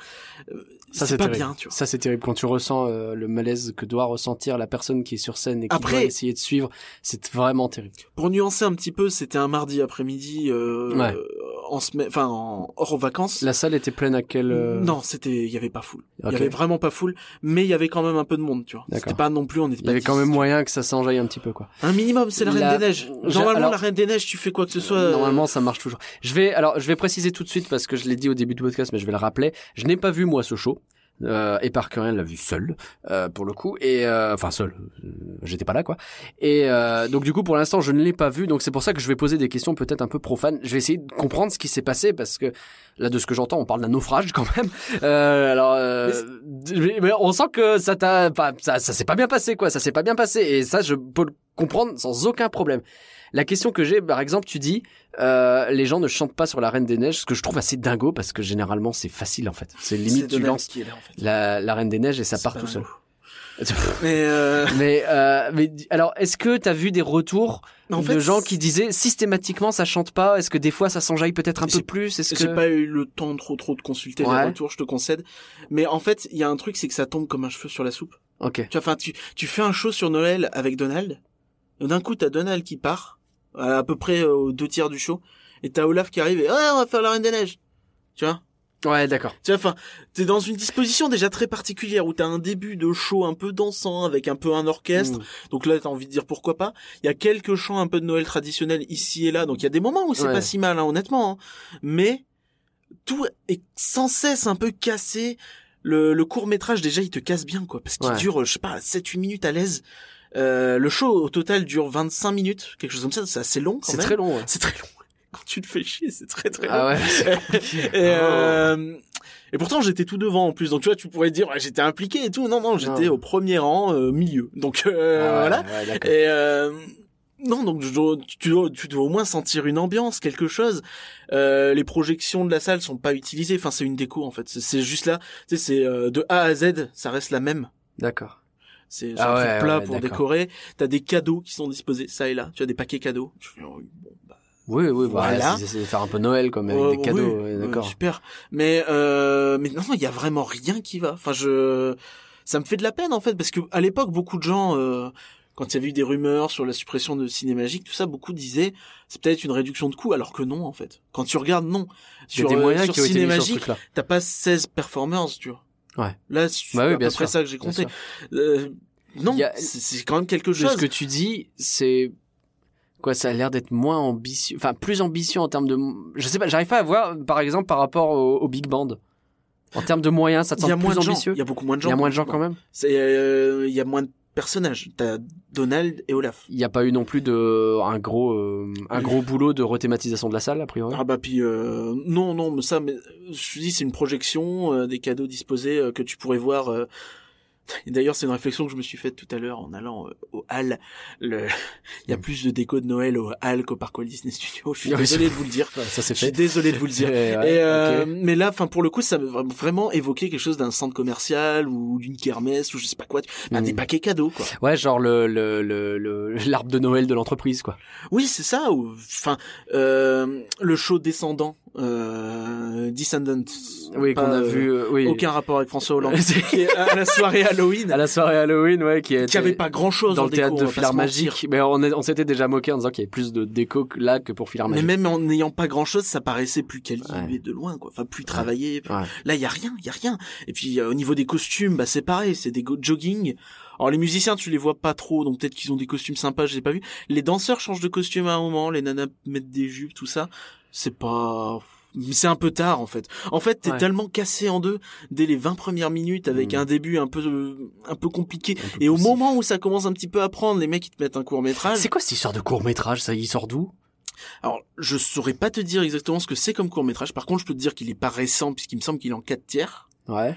Euh, Ça, c'est c'est pas terrible. bien, tu vois. Ça c'est terrible quand tu ressens euh, le malaise que doit ressentir la personne qui est sur scène et qui Après- doit essayer de suivre. C'est vraiment terrible. Pour nuancer un petit peu, c'était un mardi après-midi euh, Ouais. En semaine, enfin en hors vacances. La salle était pleine à quel euh, Non, c'était, il y avait pas foule. Il y avait vraiment pas foule, mais il y avait quand même un peu de monde, tu vois. D'accord. C'était pas non plus, on était Il y avait quand 10, même moyen que ça s'enjaille un petit peu quoi. Un minimum, c'est la Reine des Neiges. Normalement, alors- la Reine des Neiges, tu fais quoi que ce soit. euh, Normalement, ça marche toujours. Je vais alors, je vais préciser tout de suite parce que je l'ai dit au début du podcast, mais je vais le rappeler. Je n'ai pas vu moi ce show. Euh, et Parkerien l'a vu seul euh, pour le coup et euh, enfin seul euh, j'étais pas là quoi. Et euh, donc du coup pour l'instant je ne l'ai pas vu donc c'est pour ça que je vais poser des questions peut-être un peu profanes. Je vais essayer de comprendre ce qui s'est passé parce que là de ce que j'entends on parle d'un naufrage quand même. Euh, alors euh, mais- mais on sent que ça t'a pas ça, ça s'est pas bien passé quoi. Ça s'est pas bien passé et ça je peux le comprendre sans aucun problème la question que j'ai, par exemple, tu dis, euh, les gens ne chantent pas sur la Reine des Neiges, ce que je trouve assez dingo parce que généralement c'est facile en fait. C'est limite tu lances qui est là, en fait. la, la Reine des Neiges et ça part tout seul. Mais euh, mais euh, mais alors, est-ce que t'as vu des retours en de fait, gens qui disaient systématiquement ça chante pas Est-ce que des fois ça s'enjaille peut-être un peu plus Est-ce J'ai que pas eu le temps trop trop de consulter Ouais. les retours, je te concède. Mais en fait, il y a un truc, c'est que ça tombe comme un cheveu sur la soupe. Ok. Tu vois, enfin, tu, tu fais un show sur Noël avec Donald. et D'un coup, t'as Donald qui part, à, peu près euh, aux deux tiers du show. Et t'as Olaf qui arrive et, ouais, on va faire la Reine des Neiges. Tu vois? Ouais, d'accord. Tu vois, enfin, t'es dans une disposition déjà très particulière où t'as un début de show un peu dansant avec un peu un orchestre. Mm. Donc là, t'as envie de dire pourquoi pas. Il y a quelques chants un peu de Noël traditionnel ici et là. Donc il y a des moments où c'est Ouais. pas si mal, hein, honnêtement. hein. Mais tout est sans cesse un peu cassé. Le, le court métrage déjà, il te casse bien, quoi, parce qu'il Ouais. dure, je sais pas, 7-8 minutes à l'aise. Euh, le show au total dure 25 minutes, quelque chose comme ça. C'est assez long quand C'est même. très long. Ouais. C'est très long. Quand tu te fais chier, c'est très très long. Ah ouais. c'est. Et, euh, et pourtant j'étais tout devant en plus, donc tu vois, tu pourrais dire ouais, j'étais impliqué et tout. Non non, j'étais au premier rang, euh, milieu. Donc euh, Ah voilà. Et euh, non, donc tu, dois, tu dois au moins sentir une ambiance, quelque chose. Euh, les projections de la salle sont pas utilisées. Enfin, c'est une déco en fait. C'est- C'est juste là. Tu sais, c'est euh, de A à Z, ça reste la même. D'accord. C'est Ah un ouais, truc plat ouais, pour décorer. T'as des cadeaux qui sont disposés ça et là. Tu as des paquets cadeaux. Oh, bah, Oui, oui, bah, Voilà. c'est- de faire un peu Noël comme avec Ouais, des cadeaux. oui, ouais, ouais, d'accord. super. Mais euh, mais non, il y a vraiment rien qui va. Enfin, je ça me fait de la peine en fait parce que à l'époque beaucoup de gens euh, quand il y avait eu des rumeurs sur la suppression de Cinémagique, tout ça, beaucoup disaient c'est peut-être une réduction de coûts, alors que non en fait. Quand tu regardes, non. Sur, des euh, moyens sur qui Cinémagique, t'as pas 16 performers, tu vois. Ouais. Là, c'est Bah oui, à bien peu près sûr, ça que j'ai compté. Euh, non, Il a- c'est quand même quelque chose. ce que tu dis, c'est quoi Ça a l'air d'être moins ambitieux, enfin plus ambitieux en termes de. Je sais pas, j'arrive pas à voir, par exemple, par rapport au, au big band. En termes de moyens, ça te Il semble moins plus ambitieux Il y a beaucoup moins de Il gens. y a moins de gens quand même. C'est, euh, il y a moins de personnages. T'as Donald et Olaf. Il n'y a pas eu non plus de un gros euh, un gros boulot de rethématisation de la salle a priori. Ah bah puis euh, non non mais ça mais je te dis c'est une projection euh, des cadeaux disposés euh, que tu pourrais voir euh, d'ailleurs c'est une réflexion que je me suis faite tout à l'heure en allant euh, au hall le il y a Mm. plus de déco de Noël au hall qu'au parc Walt Disney Studios je suis Ah oui, désolé de vous le dire ça c'est je suis fait. désolé de vous le dire Ouais, ouais, et euh, mais là enfin pour le coup ça m'a vra- vraiment évoqué quelque chose d'un centre commercial ou d'une kermesse ou je sais pas quoi bah, Mm. des paquets cadeaux quoi Ouais, genre le le le le- l'arbre de Noël de l'entreprise quoi. Oui, c'est ça. Enfin, euh, le show descendant, euh, Descendant. Oui, qu'on a vu. euh, oui. Aucun rapport avec François Hollande. C'est- qui est à la soirée à Halloween à la soirée Halloween, ouais, qui, qui était avait pas grand chose dans le théâtre de Filard Magique. Magique. Mais on, est- on s'était déjà moqué en disant qu'il y avait plus de déco que là que pour Filard Mais Magique. même en n'ayant pas grand chose, ça paraissait plus quali Ouais. de loin, quoi. Enfin, plus travaillé. plus- Ouais. Là, il y a rien, il y a rien. Et puis euh, au niveau des costumes, bah c'est pareil, c'est des go- jogging. Alors les musiciens, tu les vois pas trop, donc peut-être qu'ils ont des costumes sympas, je les ai pas vu. Les danseurs changent de costume à un moment, les nanas mettent des jupes, tout ça. C'est pas c'est un peu tard en fait. En fait, t'es Ouais. tellement cassé en deux dès les 20 premières minutes avec Mm. un début un peu un peu compliqué Un peu et au moment où ça commence un petit peu à prendre, les mecs ils te mettent un court-métrage. C'est quoi cette histoire de court métrage Ça, il sort d'où? Alors, je saurais pas te dire exactement ce que c'est comme court-métrage. Par contre, je peux te dire qu'il est pas récent puisqu'il me semble qu'il est en 4 tiers. Ouais.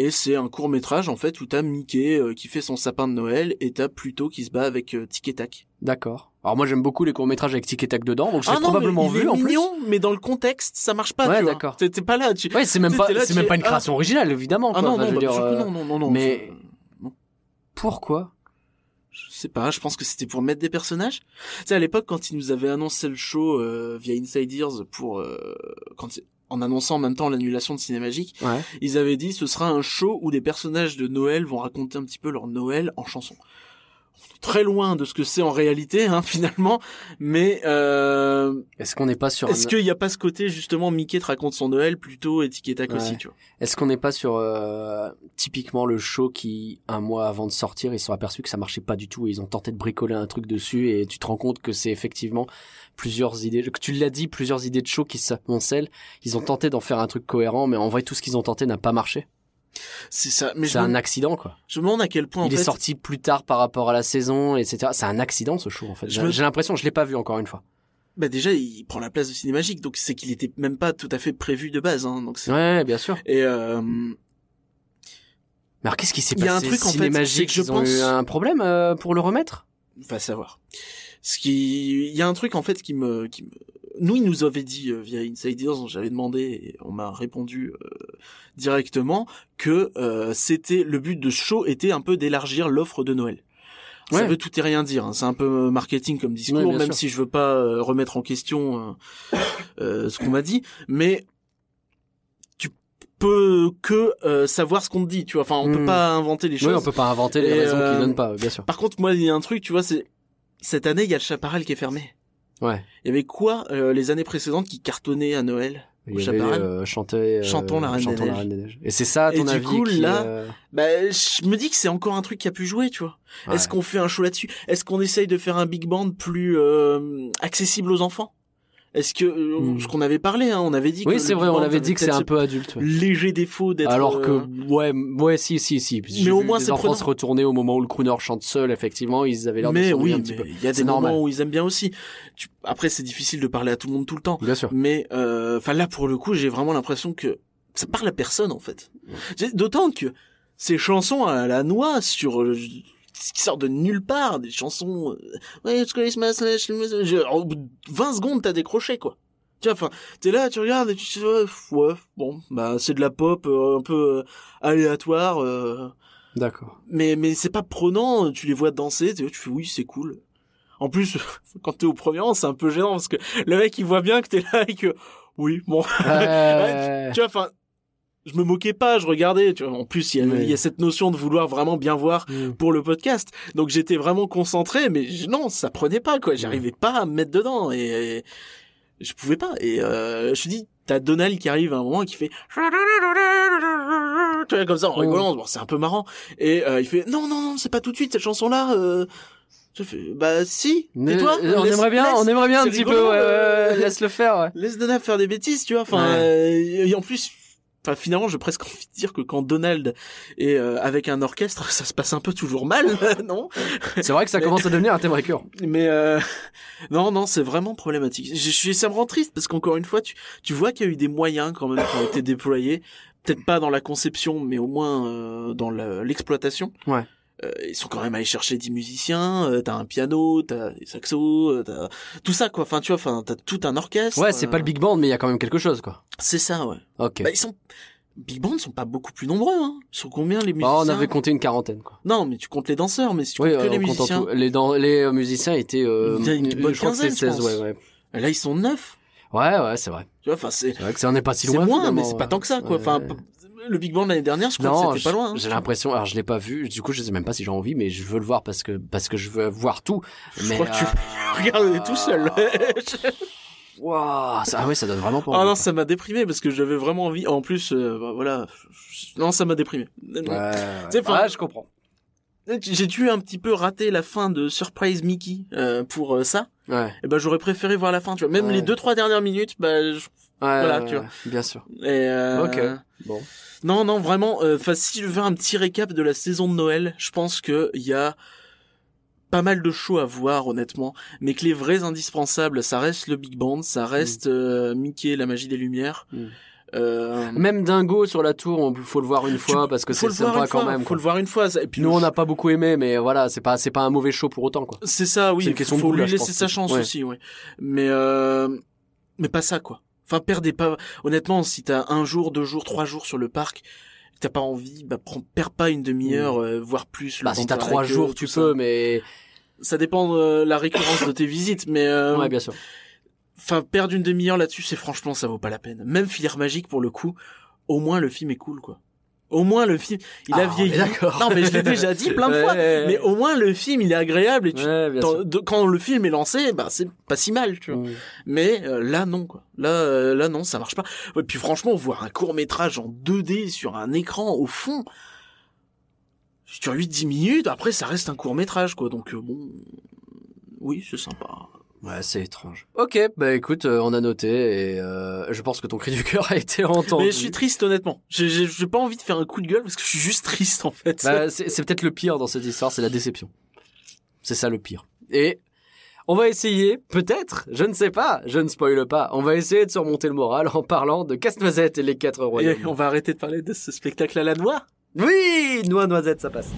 Et c'est un court métrage en fait où t'as Mickey euh, qui fait son sapin de Noël et t'as Pluto qui se bat avec euh, Tic et Tac. D'accord. Alors moi j'aime beaucoup les courts métrages avec tic et tac dedans, donc je l'ai Ah probablement mais il vu est en plus. mignon, mais dans le contexte, ça marche pas. Ouais, d'accord. T'es pas là. Tu... Ouais, c'est même pas, c'est même pas une ah. création originale, évidemment. Ah non, Enfin, non, je veux bah, dire, euh, non, non, non, non. mais- Pourquoi? Je sais pas, je pense que c'était pour mettre des personnages. Tu sais, à l'époque, quand ils nous avaient annoncé le show euh, via Inside Ears pour... euh, quand, en annonçant en même temps l'annulation de Cinémagique, Ouais. ils avaient dit ce sera un show où des personnages de Noël vont raconter un petit peu leur Noël en chanson. Très loin de ce que c'est en réalité, hein, finalement, mais euh, Est-ce qu'on n'est pas sur est-ce un- qu'il n'y a pas ce côté justement Mickey te raconte son Noël plutôt et Tic et Tac Ouais. aussi, tu vois? Est-ce qu'on n'est pas sur euh, typiquement le show qui un mois avant de sortir ils se sont aperçus que ça marchait pas du tout et ils ont tenté de bricoler un truc dessus et tu te rends compte que c'est effectivement plusieurs idées que tu l'as dit plusieurs idées de show qui s'amoncellent ils ont tenté d'en faire un truc cohérent mais en vrai tout ce qu'ils ont tenté n'a pas marché C'est ça. Mais c'est un accident quoi. je me demande à quel point il en est fait, sorti plus tard par rapport à la saison etc c'est un accident ce show en fait. J'ai me- l'impression je l'ai pas vu encore une fois. Bah déjà il prend la place de Cinémagique, donc c'est qu'il était même pas tout à fait prévu de base, hein, donc ouais bien sûr. Et euh, mais alors qu'est-ce qui s'est Il y a passé un truc, en fait, c'est que je ils ont pense- eu un problème euh, pour le remettre? Va savoir. Ce qui, il y a un truc en fait qui me, qui me, nous il nous avait dit euh, via Inside Ears, j'avais demandé et on m'a répondu euh, directement que euh, c'était le but de ce show était un peu d'élargir l'offre de Noël. Ça Ouais. veut tout et rien dire. hein. C'est un peu marketing comme discours, Ouais, même sûr. si je veux pas euh, remettre en question euh, euh, ce qu'on m'a dit, mais tu peux que euh, savoir ce qu'on te dit, tu vois. Enfin, on peut Hmm. pas inventer les oui choses. on peut pas inventer les Et, raisons euh, qu'ils donnent pas bien sûr Par contre, moi, il y a un truc, tu vois, c'est cette année, il y a le Chaparral qui est fermé. Ouais Il y avait quoi euh, les années précédentes qui cartonnaient à Noël Il y avait euh, chanter, euh, Chantons la Reine des la Neiges. Reine des Neiges. Et c'est ça, à Et ton du coup, qui, là, euh, Bah, je me dis que c'est encore un truc qui a pu jouer, tu vois. ouais. Est-ce qu'on fait un show là-dessus? Est-ce qu'on essaye de faire un big band plus euh, accessible aux enfants? Est-ce que euh, Hmm. ce qu'on avait parlé, hein, on avait dit que Oui, c'est vrai, on avait dit que c'est un peu adulte. ouais. léger défaut d'être. Alors que, euh, ouais, ouais, si, si, si. Mais au moins, c'est prenant. se retourner au moment où le crooner chante seul, effectivement, ils avaient l'air de mais s'ennuyer oui, un petit mais peu. il y a des normal. moments où ils aiment bien aussi. Tu- Après, c'est difficile de parler à tout le monde tout le temps. Bien sûr. Mais euh, enfin là pour le coup, j'ai vraiment l'impression que ça parle à personne en fait. D'autant que ces chansons à la noix sur qui sortent de nulle part, des chansons euh, ouais, it's Christmas, en bout de 20 secondes t'as décroché quoi. Tu vois, enfin, t'es là, tu regardes et tu te dis ouais, ouais, bon, bah c'est de la pop euh, un peu euh, aléatoire, euh, D'accord. mais mais c'est pas prenant. Tu les vois danser, tu tu fais oui c'est cool. En plus, quand t'es au premier rang, c'est un peu gênant parce que le mec il voit bien que t'es là et que oui bon Ouais. tu vois, enfin, je me moquais pas, je regardais, tu vois. En plus, il y, a- Oui. il y a cette notion de vouloir vraiment bien voir Mm. pour le podcast. Donc j'étais vraiment concentré, mais je- non, ça prenait pas, quoi. J'arrivais pas à me mettre dedans et, et je pouvais pas. Et euh, je te dis, t'as Donald qui arrive à un moment et qui fait tu vois, comme ça en rigolant. Bon, c'est un peu marrant. Et euh, il fait non, non, non, c'est pas tout de suite cette chanson-là. Euh... Je fais bah si. Mais- Tais-toi. on aimerait bien, laisse. on aimerait bien un petit peu, ouais, ouais, euh, ouais, laisse le faire, ouais. laisse Donald faire des bêtises, tu vois. Enfin, euh, et en plus, enfin finalement, j'ai presque envie de dire que quand Donald est euh, avec un orchestre, ça se passe un peu toujours mal, non? C'est vrai que ça commence à devenir un thème récurrent. Mais euh, non, non, c'est vraiment problématique. Je, je, ça me rend triste parce qu'encore une fois, tu, tu vois qu'il y a eu des moyens quand même qui ont été déployés, peut-être pas dans la conception, mais au moins euh, dans l'exploitation. Ouais. Euh, ils sont quand même allés chercher 10 musiciens, euh, t'as un piano, t'as des saxos, euh, t'as tout ça quoi. Enfin tu vois, enfin t'as tout un orchestre. Ouais, c'est pas euh, le big band, mais il y a quand même quelque chose, quoi. C'est ça, ouais. Ok. Bah, ils sont big band sont pas beaucoup plus nombreux. Hein. Ils sont combien les musiciens Bah, on avait compté une quarantaine, quoi. Non, mais tu comptes les danseurs, mais si tu Oui, comptes que euh, les musiciens, tout. Les, dans, les euh, musiciens étaient, euh, Il y a une bonne je crois que c'est quinzaine, je 16, pense. ouais, ouais. là ils sont neuf. Ouais, ouais, c'est vrai. Tu vois, enfin c'est C'est vrai que ça en est pas si c'est loin. moins, mais c'est pas ouais. tant que ça, quoi. Enfin, le Big Bang l'année dernière, je crois Non, que c'était pas loin. hein. j'ai l'impression. Alors je l'ai pas vu. Du coup, je sais même pas si j'ai envie, mais je veux le voir parce que parce que je veux voir tout. Je Mais crois que tu euh, regardes tout seul. Waouh, ça, ah ouais, ça donne vraiment pas. Ah envie, non, ça m'a déprimé parce que j'avais vraiment envie. En plus, euh, bah, voilà. Non, ça m'a déprimé. Ouais, ouais. Ouais, je comprends. J'ai dû un petit peu rater la fin de Surprise Mickey euh, pour ça. Ouais. Et ben j'aurais préféré voir la fin. Tu vois, même Ouais. les deux trois dernières minutes, bah je- Ouais, Voilà, tu vois. Bien sûr. et, euh, Ok. Bon. Non, non, vraiment. euh, Enfin, si je veux un petit récap de la saison de Noël, je pense que il y a pas mal de shows à voir, honnêtement, mais que les vrais indispensables, ça reste le Big Band, ça reste euh, Mickey, la magie des lumières. Mm. Euh, Même Dingo sur la tour, on faut le voir une fois parce que c'est sympa quand fois, même. Faut quoi. le voir une fois. Et puis Nous, on n'a pas beaucoup aimé, mais voilà, c'est pas c'est pas un mauvais show pour autant quoi. C'est ça, oui. C'est une question de faut goût, lui là, laisser sa chance Ouais. aussi, ouais. Mais euh, mais pas ça, quoi. Enfin, perdez pas. Honnêtement, si t'as un jour, deux jours, trois jours sur le parc, t'as pas envie, bah prends, perds pas une demi-heure, euh, voire plus. le Bah temps si t'as trois jours, tu ça. peux, mais Ça dépend de la récurrence de tes visites, mais euh, ouais, bien sûr. enfin perdre une demi-heure là-dessus, c'est franchement ça vaut pas la peine. Même Filière Magique pour le coup, au moins le film est cool, quoi. Au moins le film, il a Ah, vieilli. Non mais je l'ai déjà dit plein de fois. Ouais. Mais au moins le film il est agréable et tu de- quand le film est lancé, bah c'est pas si mal, tu vois. Mais euh, là non quoi. Là euh, là non, ça marche pas. Et puis franchement, voir un court métrage en 2D sur un écran au fond sur 8-10 minutes, après ça reste un court métrage quoi. Donc euh, bon oui, c'est sympa. Ouais, c'est étrange. Ok, bah écoute, euh, on a noté et euh, je pense que ton cri du cœur a été entendu. Mais je suis triste honnêtement. J'ai j'ai j'ai pas envie de faire un coup de gueule parce que je suis juste triste en fait. Bah, c'est c'est peut-être le pire dans cette histoire, c'est la déception. C'est ça le pire. Et on va essayer, peut-être, je ne sais pas, je ne spoile pas, on va essayer de surmonter le moral en parlant de Casse-Noisette et les quatre Et royaumes. on va arrêter de parler de ce spectacle à la noix. Oui, noix noisette, ça passe.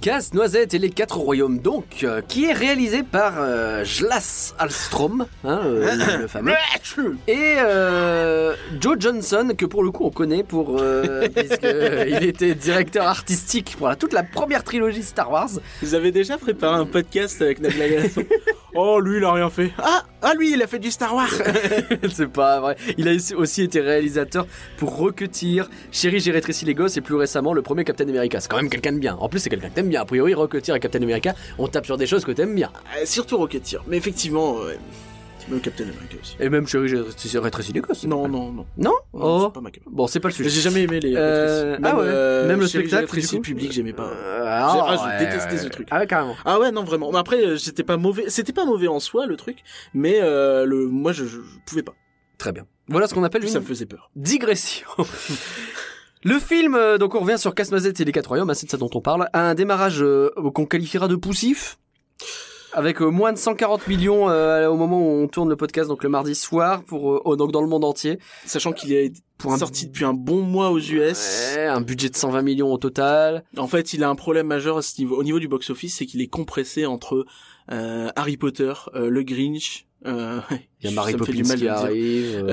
Casse-Noisette et les quatre royaumes. Donc, euh, qui est réalisé par euh, Jlas Alstrom, hein, euh, le, fameux, et euh, Joe Johnson que pour le coup on connaît pour euh, puisque il était directeur artistique pour la- toute la première trilogie Star Wars. Vous avez déjà préparé un podcast avec Nagla Gasson Oh lui il a rien fait. Ah ah lui il a fait du Star Wars. C'est pas vrai. Il a aussi été réalisateur pour Rocketeer, Chérie j'ai rétréci les gosses et plus récemment le premier Captain America. C'est quand même quelqu'un de bien. En plus c'est quelqu'un que t'aimes bien. A priori Rocketeer et Captain America, on tape sur des choses que t'aimes bien. Euh, surtout Rocketeer. Mais effectivement, ouais. Même Captain America aussi. Et même Chérie j'ai rétréci- c'est Non, non, non. Non Oh. c'est pas ma. Bon, c'est pas le sujet. J'ai jamais aimé les Euh, rétrécis. ah ouais. euh, Même le j'ai spectacle, du le public, j'aimais pas. Euh, ah, je ouais, détestais ce truc. Ah ouais, carrément. Ah ouais, non, vraiment. Mais après, euh, c'était pas mauvais. C'était pas mauvais en soi, le truc. Mais euh, le, moi, je, je, je pouvais pas. Très bien. Voilà ce qu'on appelle une ça me faisait peur. digression. Le film, euh, donc on revient sur Casse-Noisette et les quatre royaumes, hein, c'est de ça dont on parle, a un démarrage euh, qu'on qualifiera de poussif, avec euh, moins de 140 millions euh, au moment où on tourne le podcast, donc le mardi soir, pour euh, oh, donc dans le monde entier. Sachant qu'il est Pour un- sorti depuis un bon mois aux US. Ouais, un budget de 120 millions au total. En fait, il a un problème majeur à ce niveau, au niveau du box-office, c'est qu'il est compressé entre euh, Harry Potter, euh, le Grinch. Euh, Il y a Mary Poppins qui arrive,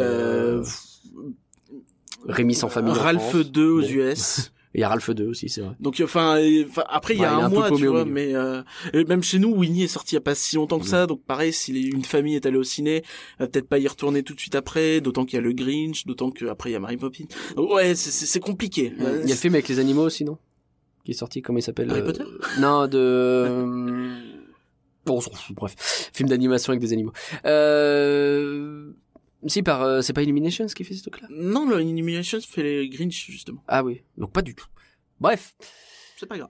Rémi sans famille. Ralph France. 2 aux Bon. US. Il y a Ralph 2 aussi, c'est vrai. Donc enfin, euh, enfin, après il y a est un un mois, tu vois, mais euh, même chez nous, Winnie est sorti il y a pas si longtemps que ça, donc pareil, si une famille est allée au ciné, peut-être pas y retourner tout de suite après, d'autant qu'il y a le Grinch, d'autant qu'après il y a Mary Poppins. Donc, ouais, c'est- compliqué. Il y a le film avec les animaux aussi, non? Qui est sorti, comment il s'appelle Harry euh, Potter? Non, de... euh, Bon, bref. Film d'animation avec des animaux. Euh... Si, par... euh, C'est pas Illuminations qui fait ce truc-là Non, le Illumination fait les Grinch justement. Ah oui, donc pas du tout. Bref. C'est pas grave.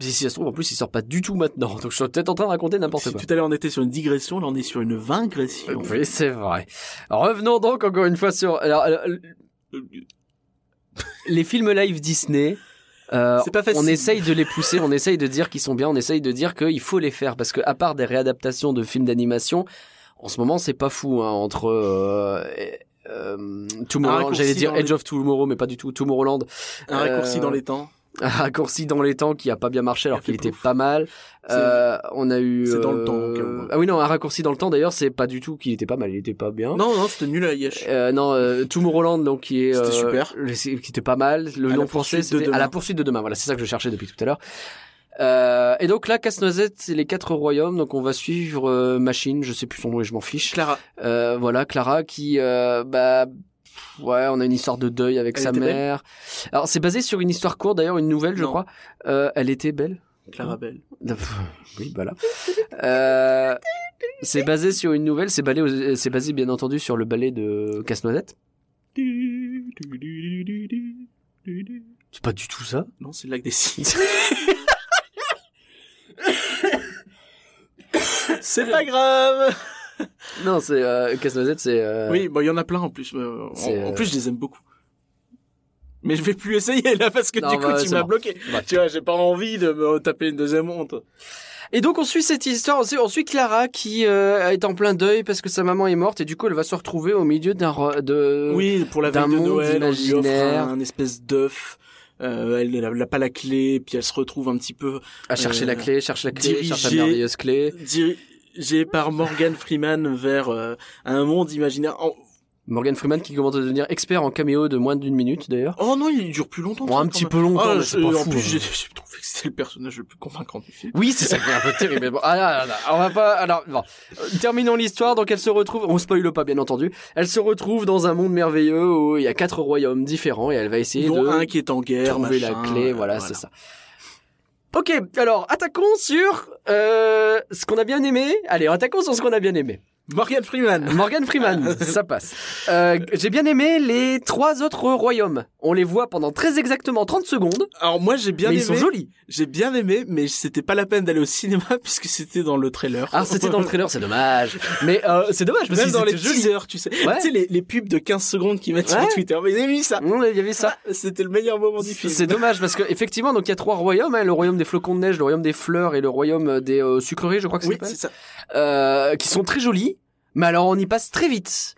Si si ça se trouve, en plus, il sort pas du tout maintenant. Donc je suis peut-être en train de raconter n'importe Si quoi. tout à l'heure on était sur une digression, là on est sur une vingression. Oui, c'est vrai. Revenons donc encore une fois sur... Alors, euh, les films live Disney... euh, C'est pas facile. On essaye de les pousser, on essaye de dire qu'ils sont bien, on essaye de dire qu'il faut les faire parce que à part des réadaptations de films d'animation, en ce moment c'est pas fou hein, entre euh, euh, Tomorrowland, j'allais dire Edge les- of Tomorrow mais pas du tout Tomorrowland. Un raccourci Euh, dans les temps. Un raccourci dans les temps qui a pas bien marché alors qu'il était pas mal. Euh, on a eu. c'est dans le temps, euh, cas où. Ah oui non, un raccourci dans le temps d'ailleurs, c'est pas du tout qu'il était pas mal, il était pas bien. Non, non, c'était nul à Yesh. Euh, non, euh, Tomorrowland donc qui est C'était euh, super. qui était pas mal. Le À nom français de à la poursuite de demain. Voilà, c'est ça que je cherchais depuis tout à l'heure. Euh, et donc là, Casse-Noisette, c'est les quatre royaumes. Donc on va suivre euh, Machine, je sais plus son nom et je m'en fiche. Clara. Euh, voilà, Clara qui, euh, bah, pff, ouais, on a une histoire de deuil avec Elle sa belle mère. Alors c'est basé sur une histoire courte, d'ailleurs une nouvelle, je Non. crois. Euh, elle était belle. Clara Belle. Pff, Oui, voilà. Euh, c'est basé sur une nouvelle. C'est basé, aux- c'est basé bien entendu sur le ballet de Casse-Noisette. C'est pas du tout ça. Non, c'est le lac des cygnes. c'est pas grave. Non, c'est euh, Casse-Noisette, c'est. euh, Oui, bon, il y en a plein en plus. euh, en, euh, plus, je les aime beaucoup. Mais je vais plus essayer là parce que Non, du coup, bah, tu m'as bon. bloqué. Bah. Tu vois, j'ai pas envie de me taper une deuxième honte. Et donc on suit cette histoire. On suit- Clara qui euh, est en plein deuil parce que sa maman est morte et du coup elle va se retrouver au milieu d'un de. Oui, pour la veille de Noël, on lui offre imaginaire. un, un espèce d'œuf. Euh, elle n'a pas la clé, puis elle se retrouve un petit peu À chercher euh, la clé, cherche la clé, cherche la merveilleuse clé. Dirigée par Morgan Freeman vers euh, un monde imaginaire. Morgan Freeman qui commence à devenir expert en caméo de moins d'une minute d'ailleurs. oh non, il dure plus longtemps. Bon, un petit peu longtemps, Ah, mais je- pas en fou, plus, hein. j'ai trouvé que c'était le personnage le plus convaincant du film. Oui, c'est ça qui est un peu terrible. mais bon, ah, là, là, là, on va pas. Alors, bon. Euh, terminons l'histoire. Donc, elle se retrouve. On spoile pas, bien entendu. Elle se retrouve dans un monde merveilleux où il y a quatre royaumes différents et elle va essayer Dont de un qui est en guerre, trouver machin, la clé. euh, Voilà, c'est ça. Ok, alors attaquons sur euh, ce qu'on a bien aimé. Allez, attaquons sur ce qu'on a bien aimé. Morgan Freeman. Morgan Freeman, ça passe. Euh, J'ai bien aimé les trois autres royaumes. On les voit pendant très exactement 30 secondes, Alors moi j'ai bien mais aimé. ils sont jolis. J'ai bien aimé, mais c'était pas la peine d'aller au cinéma puisque c'était dans le trailer. Ah, c'était dans le trailer, c'est dommage. Mais euh, c'est dommage parce Même dans les jolis. teasers, tu sais. Ouais. Tu sais, les, les pubs de 15 secondes qu'ils mettent Ouais. sur Twitter. Mais vous avez vu ça Mmh, il y avait ça. Ah, C'était le meilleur moment du film. C'est dommage parce que effectivement donc il y a trois royaumes, hein, le royaume des flocons de neige, le royaume des fleurs et le royaume des euh, sucreries, je crois que ça Oui, c'est ça. euh, qui sont très jolis. Mais alors on y passe très vite.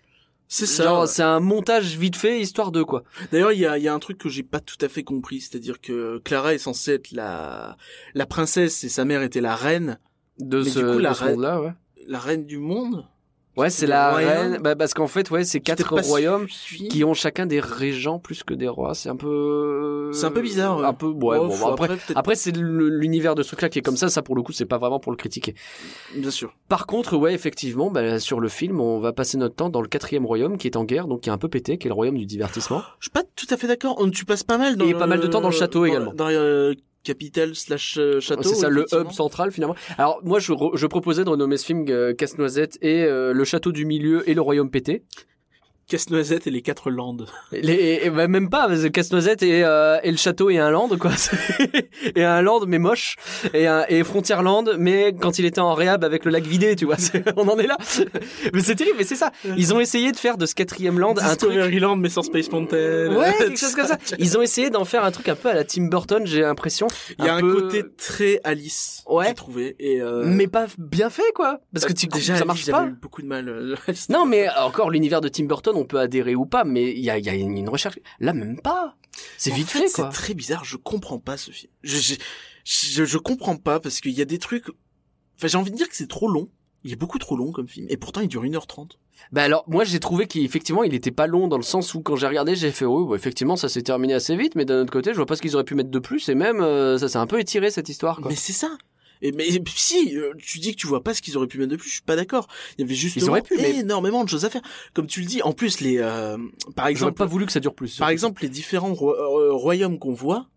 C'est ça. C'est un montage vite fait histoire de quoi. D'ailleurs, il y a, y a un truc que j'ai pas tout à fait compris, c'est-à-dire que Clara est censée être la la princesse et sa mère était la reine, De Mais ce, du coup, la de ce reine- monde-là, ouais. la reine du monde? Ouais, C'est la reine. Bah, parce qu'en fait, ouais, c'est quatre royaumes qui ont chacun des régents plus que des rois. C'est un peu. C'est un peu bizarre, ouais. Un peu. Ouais. Oh, bon, après, après c'est l'univers de ce truc-là qui est comme ça. Ça, pour le coup, c'est pas vraiment pour le critiquer. bien sûr. Par contre, ouais, effectivement, bah, sur le film, on va passer notre temps dans le quatrième royaume qui est en guerre, donc qui est un peu pété, qui est le royaume du divertissement. Je suis pas tout à fait d'accord. On- Tu passes pas mal dans Et pas mal de temps dans le château dans- également. Dans euh, Capital slash euh, château. C'est ça, le hub central finalement. Alors moi, je proposais de renommer ce film euh, Casse-Noisette et euh, le château du milieu et le royaume pété. Casse-noisette et les quatre landes. Les, bah, même pas, parce que Casse-Noisette et, euh, et le château et un land, quoi. et un land, mais moche. Et, un, et Frontierland, mais quand il était en réhab avec le lac vidé, tu vois. On en est là. mais c'est terrible, mais c'est ça. Ils ont essayé de faire de ce quatrième land un truc. Discoveryland mais sans Space Mountain. Ouais, quelque chose comme ça. Ils ont essayé d'en faire un truc un peu à la Tim Burton, j'ai l'impression. Il y a un, peu- côté très Alice. Ouais. J'ai trouvé et euh, Mais pas bien fait, quoi. Parce que tu, déjà ça Alice, marche j'avais pas. eu beaucoup de mal. euh, Alice. Non, mais encore l'univers de Tim Burton, on peut adhérer ou pas, mais il y a, y a une recherche. Là, même pas. C'est vite fait, fait, C'est très bizarre. Je comprends pas ce film. Je je je, je comprends pas parce qu'il y a des trucs. Enfin, j'ai envie de dire que c'est trop long. Il est beaucoup trop long comme film et pourtant il dure 1h30. Bah alors, moi j'ai trouvé qu'effectivement il était pas long dans le sens où quand j'ai regardé j'ai fait oui, bon, effectivement ça s'est terminé assez vite, mais d'un autre côté je vois pas ce qu'ils auraient pu mettre de plus et même euh, ça s'est un peu étiré cette histoire quoi. Mais c'est ça. Et mais si euh, tu dis que tu vois pas ce qu'ils auraient pu mettre de plus, je suis pas d'accord. Il y avait juste auraient pu, mais- énormément de choses à faire. Comme tu le dis, en plus les euh, par exemple pas voulu que ça dure plus. par exemple les différents euh, royaumes qu'on voit,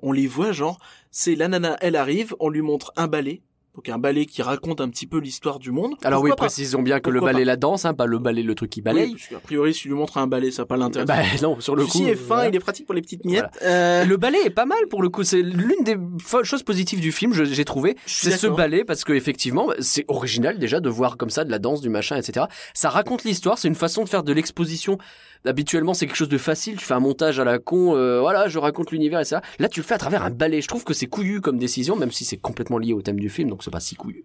on les voit genre c'est la nana, elle arrive, on lui montre un ballet. Donc un ballet qui raconte un petit peu l'histoire du monde. Alors oui, Pourquoi précisons bien que le ballet pas la danse, hein, pas le ballet le truc qui Oui, balaye. parce qu'a priori, si tu lui montres un balai, ça n'a pas l'intérêt. bah non, sur le coup. Ceci est fin, il est pratique pour les petites miettes. Euh, Le ballet est pas mal pour le coup. C'est l'une des choses positives du film, j'ai trouvé. C'est ce ballet parce que effectivement, c'est original déjà de voir comme ça de la danse, du machin, etc. Ça raconte l'histoire. C'est une façon de faire de l'exposition. Habituellement, c'est quelque chose de facile. Tu fais un montage à la con. euh, voilà, je raconte l'univers et ça. Là, tu le fais à travers un ballet. Je trouve que c'est couillu comme décision, même si c'est complètement lié au thème du film, donc c'est pas si couillu.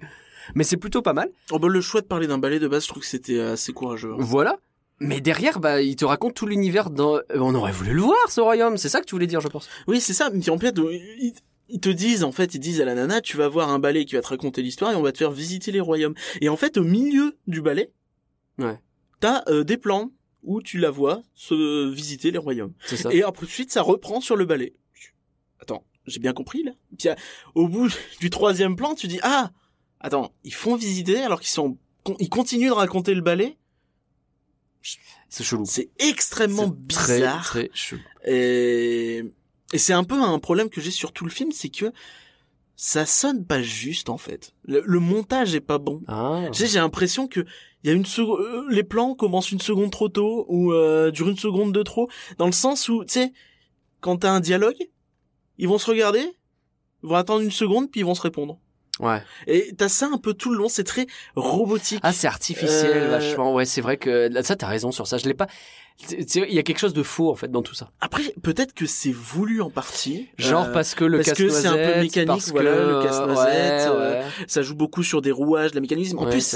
Mais c'est plutôt pas mal. Oh bah, le choix de parler d'un ballet de base, je trouve que c'était assez courageux. hein. Voilà. Mais derrière, bah, il te raconte tout l'univers dans... euh, On aurait voulu le voir, ce royaume. C'est ça que tu voulais dire, je pense. Oui, c'est ça. Mais en fait, euh, ils, ils te disent, en fait, ils disent à la nana, tu vas voir un ballet qui va te raconter l'histoire et on va te faire visiter les royaumes. Et en fait, au milieu du ballet, Ouais. t'as euh, des plans où tu la vois se visiter les royaumes. Ça. Et ensuite, ça reprend sur le ballet. Attends, j'ai bien compris, là? Puis, au bout du troisième plan, tu dis, ah! Attends, ils font visiter alors qu'ils sont, ils continuent de raconter le ballet? C'est chelou. C'est extrêmement C'est très, bizarre. très chelou. Et, et c'est un peu un problème que j'ai sur tout le film, c'est que ça sonne pas juste en fait. Le, le montage est pas bon. Ah. Tu sais, j'ai l'impression que il y a une seconde, euh, les plans commencent une seconde trop tôt ou euh, durent une seconde de trop, dans le sens où tu sais, quand t'as un dialogue, ils vont se regarder, ils vont attendre une seconde puis ils vont se répondre. Ouais. Et t'as ça un peu tout le long, c'est très robotique. Ah, c'est artificiel, Euh, vachement. Ouais, c'est vrai que ça, t'as raison sur ça. Je l'ai pas. Tu sais, Il y a quelque chose de faux en fait dans tout ça. Après, peut-être que c'est voulu en partie. Genre Euh, parce que le parce que c'est un peu casse-noisette, mécanique, voilà, que, le casse-noisette, ouais, euh, ouais. ça joue beaucoup sur des rouages, de la mécanisme. En Ouais, plus,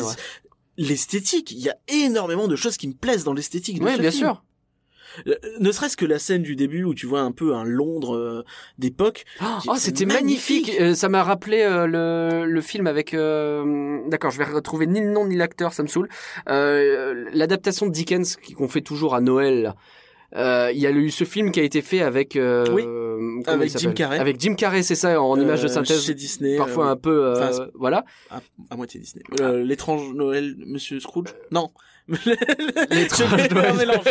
l'esthétique, il y a énormément de choses qui me plaisent dans l'esthétique Ouais, bien film. sûr. Euh, Ne serait-ce que la scène du début où tu vois un peu un Londres euh, d'époque. Oh, est c'était magnifique. magnifique. Euh, ça m'a rappelé euh, le, le film avec. D'accord, je vais retrouver ni le nom ni l'acteur, ça me saoule. L'adaptation de Dickens qu'on fait toujours à Noël. Il y a eu ce film qui a été fait avec. Oui, avec Jim Carrey. Avec Jim Carrey, c'est ça, en image de synthèse. chez Disney. Parfois un peu. enfin, voilà. à, à moitié Disney. L'étrange Noël, Monsieur Scrooge? Non. Noël.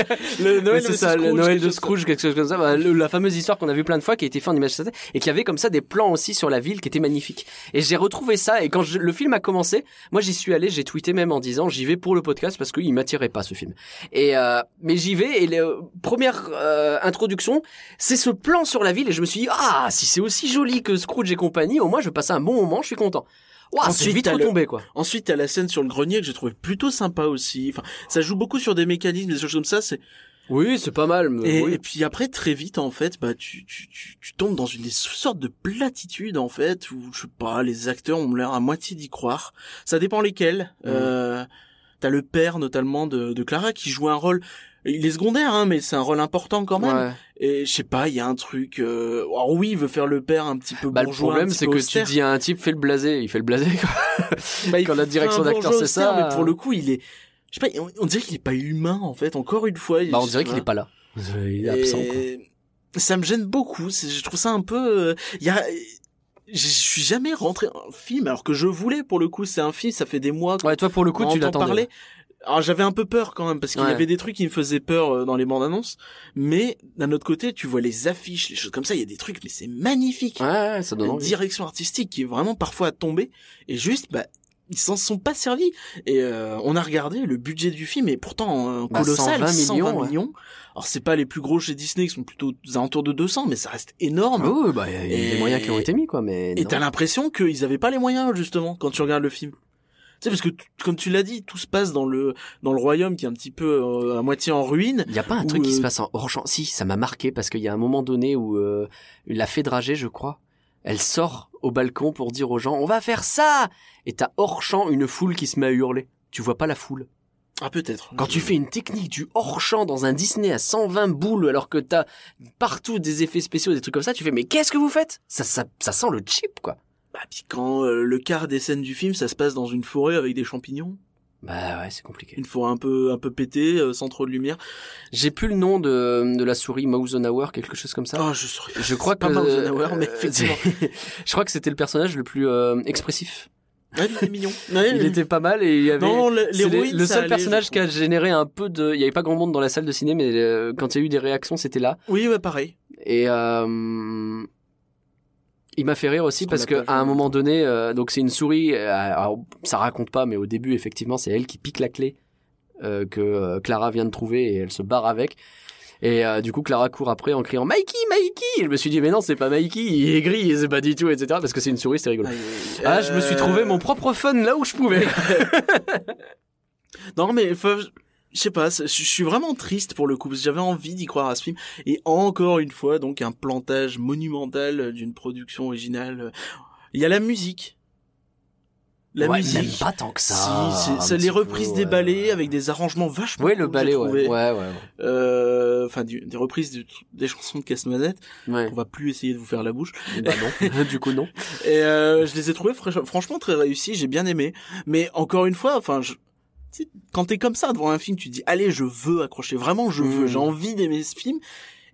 Le Noël, de ça, le Scrooge, Noël quelque de Scrooge, quelque chose comme ça. Bah, le- la fameuse histoire qu'on a vu plein de fois, qui a été fait en image et qui avait comme ça des plans aussi sur la ville qui étaient magnifiques. Et j'ai retrouvé ça, et quand je- le film a commencé, moi j'y suis allé, j'ai tweeté même en disant j'y vais pour le podcast parce qu'il m'attirait pas ce film. Et euh, mais j'y vais, et la première euh, introduction, c'est ce plan sur la ville, et je me suis dit ah si c'est aussi joli que Scrooge et compagnie, au moins je passe un bon moment, je suis content. Ensuite, vite le- quoi. Ensuite, t'as la scène sur le grenier que j'ai trouvé plutôt sympa aussi. Enfin, ça joue beaucoup sur des mécanismes, des choses comme ça. C'est Oui, c'est pas mal. mais et, oui. et puis après, très vite, en fait, bah, tu, tu, tu, tu tombes dans une sorte de platitude, en fait, où, je sais pas, les acteurs ont l'air à moitié d'y croire. Ça dépend lesquels. Mhm. Euh, t'as le père, notamment, de, de Clara, qui joue un rôle, il est secondaire, hein, mais c'est un rôle important quand même. Ouais. Et je sais pas, il y a un truc, euh... alors oui, il veut faire le père un petit peu Bah, le bourgeois, problème, un petit c'est que austère. tu dis à un type, fais le blasé. Il fait le blasé, quoi. Bah, quand la direction d'acteur, c'est ça, Mais pour euh. le coup, il est, je sais pas, on, on dirait qu'il est pas humain, en fait, encore une fois. Bah, on dirait qu'il est pas là. Il est absent, quoi. Ça me gêne beaucoup. Je trouve ça un peu. euh, Il y a. Je suis jamais rentré un film alors que je voulais pour le coup. C'est un film. Ça fait des mois Ouais, toi, pour le coup, tu l'attendais. parler. Alors j'avais un peu peur quand même parce qu'il Ouais. y avait des trucs qui me faisaient peur euh, dans les bandes annonces. Mais d'un autre côté, tu vois les affiches, les choses comme ça. Il y a des trucs, mais c'est magnifique. Ouais, ouais, ça donne Une envie. direction artistique qui est vraiment parfois à tomber. Et juste, bah. Ils s'en sont pas servis et euh, on a regardé le budget du film et pourtant euh, Bah, colossal 120 120 millions, millions, ouais. alors c'est pas les plus gros chez Disney qui sont plutôt aux alentours de 200 mais ça reste énorme Ah oui, bah, il y a a des Et- moyens qui ont été mis, quoi, mais. et t'as l'impression qu'ils avaient pas les moyens justement quand tu regardes le film. Tu sais parce que comme tu l'as dit, tout se passe dans le dans le royaume qui est un petit peu euh, à moitié en ruine. Il y a pas un truc qui se euh, passe en hors champ. Si, ça m'a marqué parce qu'il y a un moment donné où euh, la fée dragée, je crois, elle sort au balcon pour dire aux gens on va faire ça et t'as hors champ une foule qui se met à hurler. Tu vois pas la foule. Ah peut-être. Quand tu fais une technique du hors champ dans un Disney à 120 boules alors que t'as partout des effets spéciaux, des trucs comme ça, tu fais mais qu'est-ce que vous faites? Ça, ça, ça sent le cheap quoi. Bah, puis quand euh, le quart des scènes du film, ça se passe dans une forêt avec des champignons, Bah ouais, c'est compliqué. une forêt un peu un peu pétée, euh, sans trop de lumière. J'ai plus le nom de, de la souris Mausenauer, quelque chose comme ça. Ah, je saurais. Je crois pas que Mausenauer, mais euh, effectivement. je crois que c'était le personnage le plus euh, expressif. Ouais, il était mignon. Ouais, Il était pas mal et il y avait Non, le- les- le seul allait, personnage qui a généré un peu de il y avait pas grand monde dans la salle de ciné mais euh, quand il y a eu des réactions, c'était là Oui, ouais, pareil. et euh, il m'a fait rire aussi Parce que à un moment donné euh, donc c'est une souris euh, alors, ça raconte pas mais au début effectivement, c'est elle qui pique la clé euh, que euh, Clara vient de trouver et elle se barre avec. Et du coup, Clara court après en criant Mikey, Mikey. Et je me suis dit mais non, c'est pas Mikey, il est gris, c'est pas du tout, etc. Parce que c'est une souris, c'est rigolo. Aïe. Ah, je me suis trouvé mon propre fun là où je pouvais. Non, mais faut- je sais pas, je suis vraiment triste pour le coup, parce que j'avais envie d'y croire à ce film. Et encore une fois, donc un plantage monumental d'une production originale. Il y a la musique. La Ouais, musique. même pas tant que ça. Si, c'est les peu, reprises des ouais. ballets avec des arrangements vachement Ouais, le cool, ballet, ouais. Ouais, ouais, Euh, Enfin, du- des reprises de- des chansons de Casse-Noisette. On va plus essayer de vous faire la bouche. Bah non, du coup non. Et euh, je les ai trouvés fr- franchement très réussis, j'ai bien aimé. Mais encore une fois, enfin, je... quand t'es comme ça devant un film, tu te dis allez, je veux accrocher, vraiment, je veux, Mm. j'ai envie d'aimer ce film,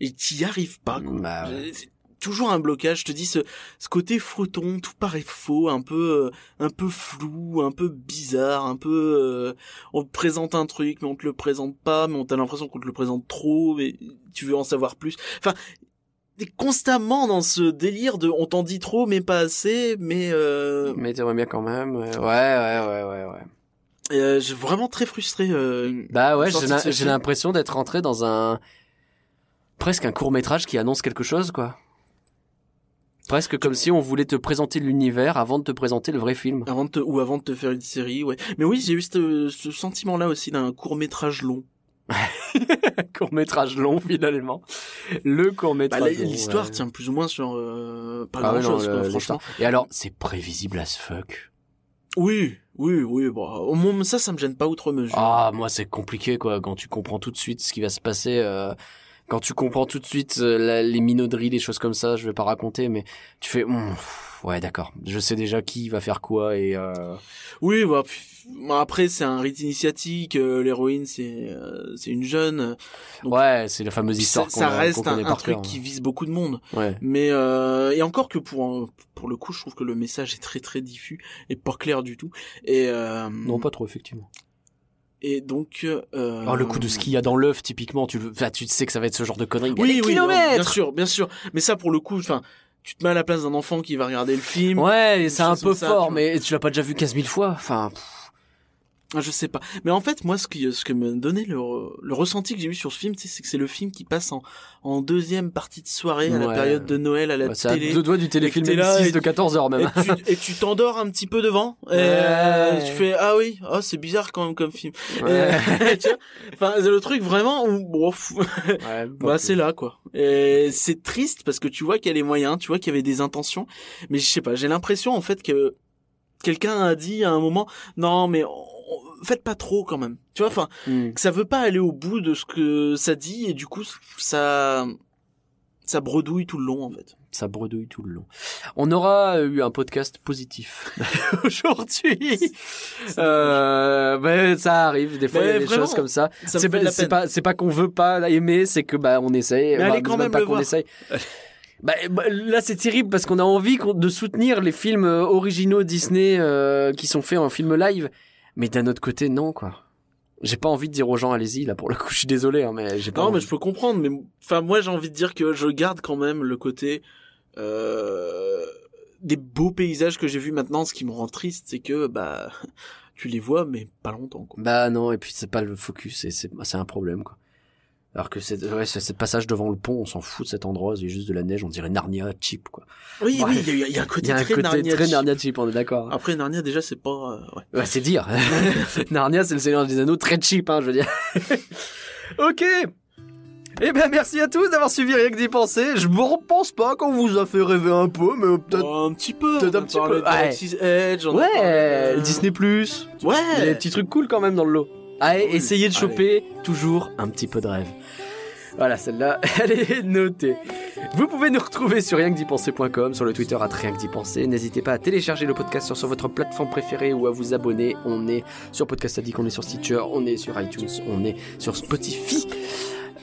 et t'y arrives pas. Quoi. Bah ouais. C'est toujours un blocage. Je te dis ce, ce côté froton, tout paraît faux, un peu, euh, un peu flou, un peu bizarre, un peu. euh, on te présente un truc, mais on te le présente pas, mais on t'a l'impression qu'on te le présente trop, mais tu veux en savoir plus. Enfin, t'es constamment dans ce délire de on t'en dit trop, mais pas assez, mais euh, Mais t'aimerais bien quand même. Ouais, ouais, ouais, ouais, ouais. Euh, j'ai vraiment très frustré. euh, Bah ouais, j'ai l'impression d'être rentré dans un presque un court métrage qui annonce quelque chose, quoi. Presque comme si on voulait te présenter l'univers avant de te présenter le vrai film. Avant de te, ou avant de te faire une série, ouais. Mais oui, j'ai eu ce, ce sentiment-là aussi d'un court métrage long. court métrage long finalement. Le court Bah, métrage. long, L'histoire ouais. tient plus ou moins sur euh, pas Ah ouais, grand non, chose, le- franchement. Et alors, c'est prévisible as fuck. Oui, oui, oui. Bon, au moins ça, ça me gêne pas outre mesure. Ah, moi c'est compliqué quoi quand tu comprends tout de suite ce qui va se passer. euh, quand tu comprends tout de suite euh, les minauderies, les choses comme ça, je vais pas raconter, mais tu fais, pff, ouais d'accord, je sais déjà qui va faire quoi et euh, Oui, bah, pff, bah, après c'est un rite initiatique. euh, L'héroïne, c'est euh, c'est une jeune. Donc, ouais, c'est la fameuse histoire ça, a- reste un, un truc cœur. qui vise beaucoup de monde. Ouais. Mais euh, et encore que pour pour le coup, je trouve que le message est très très diffus et pas clair du tout. Et euh, Non, pas trop effectivement. et donc. Euh, Alors le coup de ce qu'il y a dans l'œuf, typiquement, tu, le- enfin, tu sais que ça va être ce genre de conneries. Il y a Oui, oui, non, bien kilomètres. sûr, bien sûr. Mais ça, pour le coup, enfin, tu te mets à la place d'un enfant qui va regarder le film. Ouais, c'est un peu ça, fort, mais tu l'as pas déjà vu 15 000 fois. Enfin, pff, Je sais pas. Mais en fait, moi, ce qui, ce que me donnait le, le ressenti que j'ai eu sur ce film, c'est que c'est le film qui passe en, en deuxième partie de soirée à la période de Noël à la bah, c'est à télé. deux doigts du téléfilm là M6 et de tu- 14 heures Et même. tu, et tu t'endors un petit peu devant. Et Ouais. euh, tu fais ah oui, oh c'est bizarre quand même comme film. Ouais. Et, tu vois, enfin c'est le truc vraiment où bon, bah c'est là quoi. Et c'est triste parce que tu vois qu'il y a les moyens, tu vois qu'il y avait des intentions, mais je sais pas, j'ai l'impression en fait que quelqu'un a dit à un moment non mais on- faites pas trop quand même. Tu vois, enfin Hmm. que ça veut pas aller au bout de ce que ça dit et du coup ça ça bredouille tout le long en fait. Ça bredouille tout le long. On aura eu un podcast positif aujourd'hui. Euh, ben, ça arrive des fois il y a des vraiment, choses comme ça. C'est pas, c'est pas qu'on veut pas aimer, c'est que bah on essaye. Mais allez Enfin, quand c'est même pas qu'on essaye. Bah, bah, là c'est terrible parce qu'on a envie de soutenir les films euh, originaux Disney euh, qui sont faits en film live, mais d'un autre côté non quoi. J'ai pas envie de dire aux gens allez-y là pour le coup je suis désolé hein, mais j'ai pas. Non, mais je peux comprendre, mais enfin moi j'ai envie de dire que je garde quand même le côté euh, des beaux paysages que j'ai vus maintenant. Ce qui me rend triste, c'est que bah tu les vois, mais pas longtemps. Quoi. Bah non, et puis c'est pas le focus, et c'est un problème quoi. Alors que c'est ouais, ce passage devant le pont, on s'en fout de cet endroit, c'est juste de la neige, on dirait Narnia cheap quoi. Oui, Ouais. oui, il y, y a un côté y a un très côté Narnia. très cheap. Narnia cheap, on est d'accord. Après Narnia déjà c'est pas euh, ouais. Ouais, c'est dire. Narnia, c'est le Seigneur des Anneaux très cheap, hein, je veux dire. ok. Eh ben merci à tous d'avoir suivi Rien que d'y penser. Je ne pense pas qu'on vous a fait rêver un peu, mais peut-être. Oh, un petit peu. peut-être un petit parlé peu, ouais. Edge. on parlé Ouais, de- Disney Plus. Il y a des Ouais. petits trucs cool quand même dans le lot. Allez, Oui, essayez de allez. choper toujours un petit peu de rêve. Voilà, celle-là, elle est notée. Vous pouvez nous retrouver sur rienquedipenser.com, sur le Twitter à rien que d'y penser. N'hésitez pas à télécharger le podcast sur, sur votre plateforme préférée ou à vous abonner. On est sur Podcast Addict, on est sur Stitcher, on est sur iTunes, on est sur Spotify.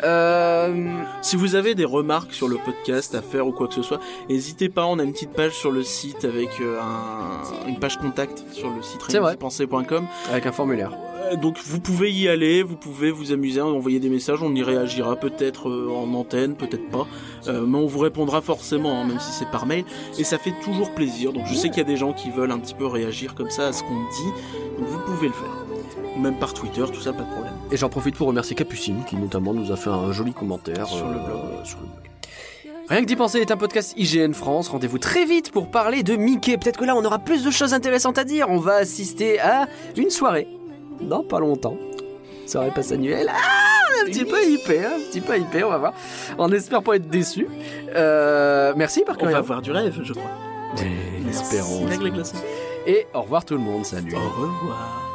Euh, Si vous avez des remarques sur le podcast à faire ou quoi que ce soit, n'hésitez pas. On a une petite page sur le site avec euh, un- une page contact sur le site penser.com. avec un formulaire. Euh, Donc vous pouvez y aller, vous pouvez vous amuser, envoyer des messages, on y réagira peut-être en antenne, peut-être pas, Euh, mais on vous répondra forcément, hein, même si c'est par mail, et ça fait toujours plaisir. Donc je sais qu'il y a des gens qui veulent un petit peu réagir comme ça à ce qu'on dit, donc vous pouvez le faire. Même par Twitter, tout ça, pas de problème. Et j'en profite pour remercier Capucine qui notamment nous a fait un joli commentaire Sur le blog. sur le blog. Rien que d'y penser est un podcast IGN France. Rendez-vous très vite pour parler de Mickey. Peut-être que là on aura plus de choses intéressantes à dire. On va assister à une soirée dans pas longtemps. Soirée passe annuelle. Ah, un petit peu hypé, hein, un petit peu hypé, on va voir. On espère pas être déçus. Euh, merci par On va avoir du rêve, je crois. Espérons. Et au revoir tout le monde, salut. Au revoir.